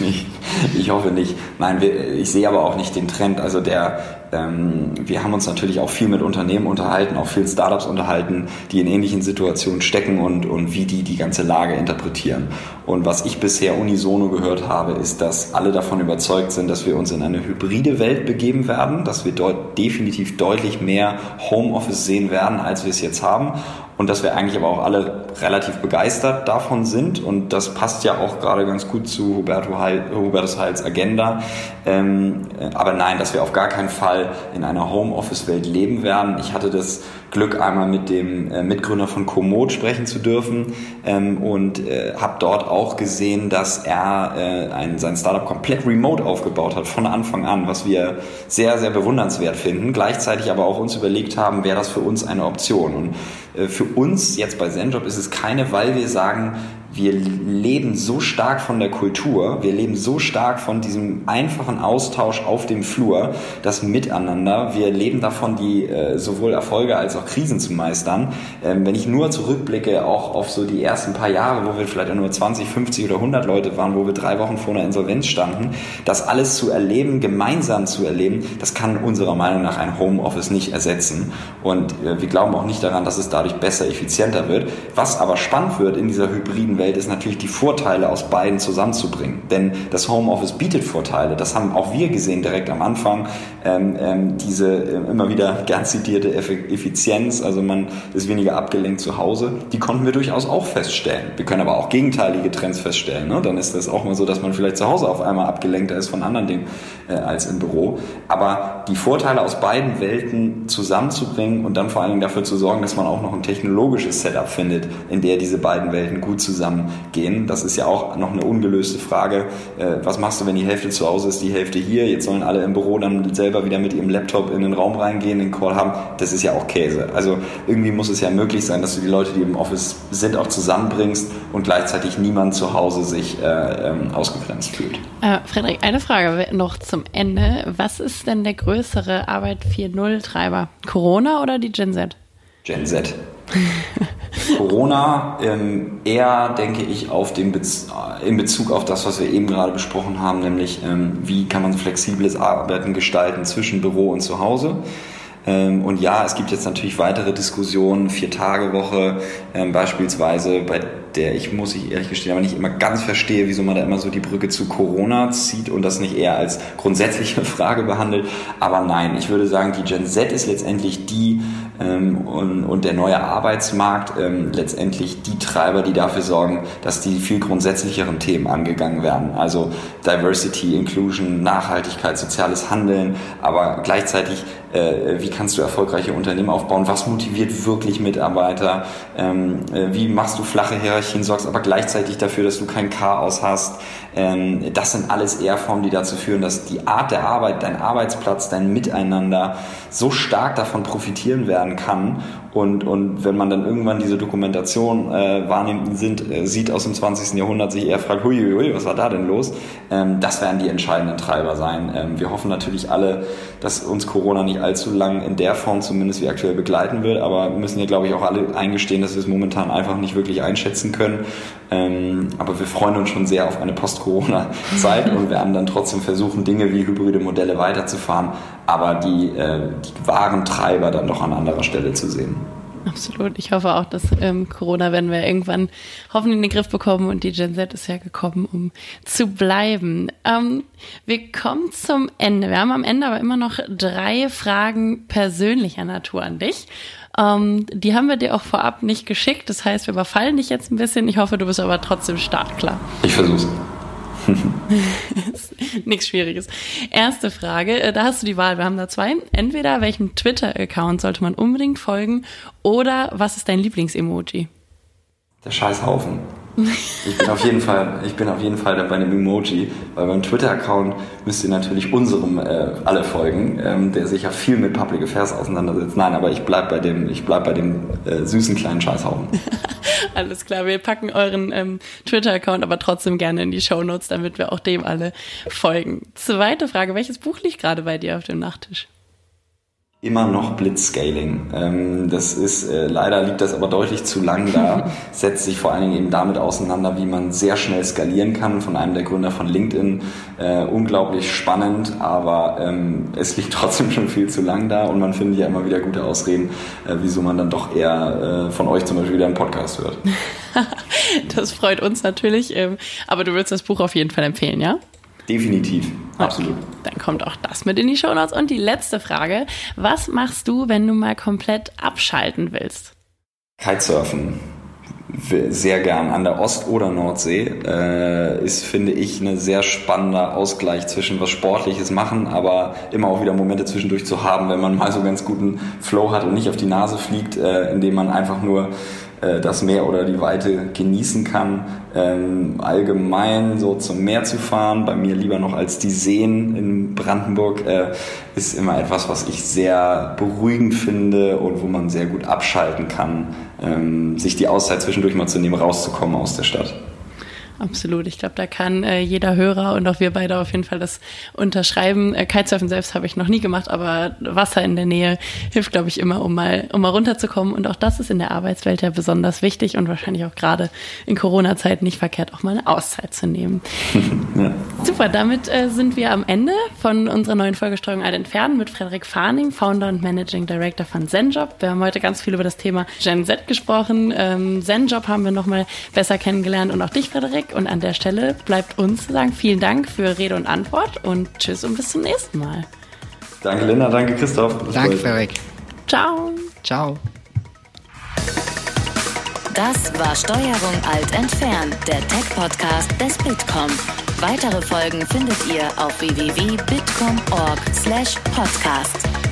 Ich, ich hoffe nicht. Nein, wir, ich sehe aber auch nicht den Trend. Also der, ähm, wir haben uns natürlich auch viel mit Unternehmen unterhalten, auch viel Startups unterhalten, die in ähnlichen Situationen stecken und, und wie die die ganze Lage interpretieren. Und was ich bisher unisono gehört habe, ist, dass alle davon überzeugt sind, dass wir uns in eine hybride Welt begeben werden, dass wir dort definitiv deutlich mehr Homeoffice sehen werden, als wir es jetzt haben und dass wir eigentlich aber auch alle relativ begeistert davon sind und das passt ja auch gerade ganz gut zu Huberto Heil, Hubertus Heils Agenda. Ähm, aber nein, dass wir auf gar keinen Fall in einer Homeoffice-Welt leben werden. Ich hatte das Glück, einmal mit dem äh, Mitgründer von Komoot sprechen zu dürfen ähm, und äh, habe dort auch gesehen, dass er äh, ein, sein Startup komplett remote aufgebaut hat von Anfang an, was wir sehr, sehr bewundernswert finden. Gleichzeitig aber auch uns überlegt haben, wäre das für uns eine Option. Und äh, für uns jetzt bei ZenJob ist es keine, weil wir sagen, wir leben so stark von der Kultur, wir leben so stark von diesem einfachen Austausch auf dem Flur, das Miteinander. Wir leben davon, die äh, sowohl Erfolge als auch Krisen zu meistern. Ähm, wenn ich nur zurückblicke, auch auf so die ersten paar Jahre, wo wir vielleicht nur 20, 50 oder 100 Leute waren, wo wir drei Wochen vor einer Insolvenz standen, das alles zu erleben, gemeinsam zu erleben, das kann unserer Meinung nach ein Homeoffice nicht ersetzen. Und äh, wir glauben auch nicht daran, dass es dadurch besser, effizienter wird. Was aber spannend wird in dieser hybriden Welt, ist natürlich die Vorteile aus beiden zusammenzubringen. Denn das Homeoffice bietet Vorteile. Das haben auch wir gesehen direkt am Anfang. Ähm, ähm, diese äh, immer wieder gern zitierte Effizienz, also man ist weniger abgelenkt zu Hause, die konnten wir durchaus auch feststellen. Wir können aber auch gegenteilige Trends feststellen. Ne? Dann ist das auch mal so, dass man vielleicht zu Hause auf einmal abgelenkter ist von anderen Dingen äh, als im Büro. Aber die Vorteile aus beiden Welten zusammenzubringen und dann vor allen Dingen dafür zu sorgen, dass man auch noch ein technologisches Setup findet, in der diese beiden Welten gut zusammen gehen. Das ist ja auch noch eine ungelöste Frage. Äh, was machst du, wenn die Hälfte zu Hause ist, die Hälfte hier? Jetzt sollen alle im Büro dann selber wieder mit ihrem Laptop in den Raum reingehen, den Call haben. Das ist ja auch Käse. Also irgendwie muss es ja möglich sein, dass du die Leute, die im Office sind, auch zusammenbringst und gleichzeitig niemand zu Hause sich äh, ähm, ausgegrenzt fühlt. Äh, Frederik, eine Frage noch zum Ende. Was ist denn der größere Arbeit 4.0-Treiber? Corona oder die Gen Z? Gen Z. Corona ähm, eher, denke ich, auf den Bez in Bezug auf das, was wir eben gerade besprochen haben, nämlich ähm, wie kann man flexibles Arbeiten gestalten zwischen Büro und zu Hause. Ähm, und ja, es gibt jetzt natürlich weitere Diskussionen, Vier-Tage-Woche ähm, beispielsweise, bei der ich, muss ich ehrlich gestehen, aber nicht immer ganz verstehe, wieso man da immer so die Brücke zu Corona zieht und das nicht eher als grundsätzliche Frage behandelt. Aber nein, ich würde sagen, die Gen Z ist letztendlich die und, und der neue Arbeitsmarkt ähm, letztendlich die Treiber, die dafür sorgen, dass die viel grundsätzlicheren Themen angegangen werden. Also Diversity, Inclusion, Nachhaltigkeit, soziales Handeln, aber gleichzeitig äh, wie kannst du erfolgreiche Unternehmen aufbauen, was motiviert wirklich Mitarbeiter, ähm, äh, wie machst du flache Hierarchien, sorgst aber gleichzeitig dafür, dass du kein Chaos hast. Ähm, das sind alles eher Formen, die dazu führen, dass die Art der Arbeit, dein Arbeitsplatz, dein Miteinander so stark davon profitieren werden kann und, und wenn man dann irgendwann diese Dokumentation äh, wahrnimmt, sind, äh, sieht aus dem 20. Jahrhundert, sich eher fragt, hui, hui, was war da denn los? Ähm, das werden die entscheidenden Treiber sein. Ähm, wir hoffen natürlich alle, dass uns Corona nicht allzu lang in der Form zumindest wie aktuell begleiten wird, aber wir müssen ja, glaube ich, auch alle eingestehen, dass wir es momentan einfach nicht wirklich einschätzen können. Ähm, aber wir freuen uns schon sehr auf eine Post-Corona-Zeit und werden dann trotzdem versuchen, Dinge wie hybride Modelle weiterzufahren, aber die, äh, die wahren Treiber dann doch an anderer Stelle zu sehen. Absolut. Ich hoffe auch, dass ähm, Corona werden wir irgendwann hoffentlich in den Griff bekommen und die Gen Z ist ja gekommen, um zu bleiben. Ähm, wir kommen zum Ende. Wir haben am Ende aber immer noch drei Fragen persönlicher Natur an dich. Ähm, die haben wir dir auch vorab nicht geschickt. Das heißt, wir überfallen dich jetzt ein bisschen. Ich hoffe, du bist aber trotzdem startklar. Ich versuch's. Nichts Schwieriges. Erste Frage, äh, da hast du die Wahl. Wir haben da zwei. Entweder welchem Twitter-Account sollte man unbedingt folgen oder was ist dein Lieblings-Emoji? Der Scheißhaufen. Ich bin auf jeden Fall, ich bin auf jeden Fall bei einem Emoji, weil beim Twitter-Account müsst ihr natürlich unserem äh, alle folgen, ähm, der sich ja viel mit Public Affairs auseinandersetzt. Nein, aber ich bleib bei dem, ich bleib bei dem äh, süßen kleinen Scheißhaufen. Alles klar, wir packen euren ähm, Twitter-Account aber trotzdem gerne in die Show Notes, damit wir auch dem alle folgen. Zweite Frage, welches Buch liegt gerade bei dir auf dem Nachttisch? Immer noch Blitzscaling. Ähm, das ist, äh, leider liegt das aber deutlich zu lang da, setzt sich vor allen Dingen eben damit auseinander, wie man sehr schnell skalieren kann, von einem der Gründer von LinkedIn. Äh, unglaublich spannend, aber ähm, es liegt trotzdem schon viel zu lang da und man findet ja immer wieder gute Ausreden, äh, wieso man dann doch eher von euch zum Beispiel wieder einen Podcast hört. das freut uns natürlich, ähm, aber du würdest das Buch auf jeden Fall empfehlen, ja? Definitiv, absolut. Okay. Dann kommt auch das mit in die Show Notes. Und die letzte Frage, was machst du, wenn du mal komplett abschalten willst? Kitesurfen. Sehr gern an der Ost- oder Nordsee. Äh, ist, finde ich, ein sehr spannender Ausgleich zwischen was Sportliches machen, aber immer auch wieder Momente zwischendurch zu haben, wenn man mal so ganz guten Flow hat und nicht auf die Nase fliegt, äh, indem man einfach nur das Meer oder die Weite genießen kann. Ähm, allgemein so zum Meer zu fahren, bei mir lieber noch als die Seen in Brandenburg, äh, ist immer etwas, was ich sehr beruhigend finde und wo man sehr gut abschalten kann, ähm, sich die Auszeit zwischendurch mal zu nehmen, rauszukommen aus der Stadt. Absolut. Ich glaube, da kann äh, jeder Hörer und auch wir beide auf jeden Fall das unterschreiben. Äh, Kitesurfen selbst habe ich noch nie gemacht, aber Wasser in der Nähe hilft, glaube ich, immer, um mal, um mal runterzukommen. Und auch das ist in der Arbeitswelt ja besonders wichtig und wahrscheinlich auch gerade in Corona-Zeiten nicht verkehrt, auch mal eine Auszeit zu nehmen. ja. Super, damit äh, sind wir am Ende von unserer neuen Folge Steuerung alt entfernen mit Frederik Farning, Founder und Managing Director von ZenJob. Wir haben heute ganz viel über das Thema Gen Z gesprochen. Ähm, ZenJob haben wir nochmal besser kennengelernt und auch dich, Frederik. Und an der Stelle bleibt uns zu sagen, vielen Dank für Rede und Antwort und tschüss und bis zum nächsten Mal. Danke Linda, danke Christoph. Danke Frederik. Ciao. Ciao. Das war Steuerung alt entfernt, der Tech-Podcast des Bitkom. Weitere Folgen findet ihr auf www.bitkom.org/podcast.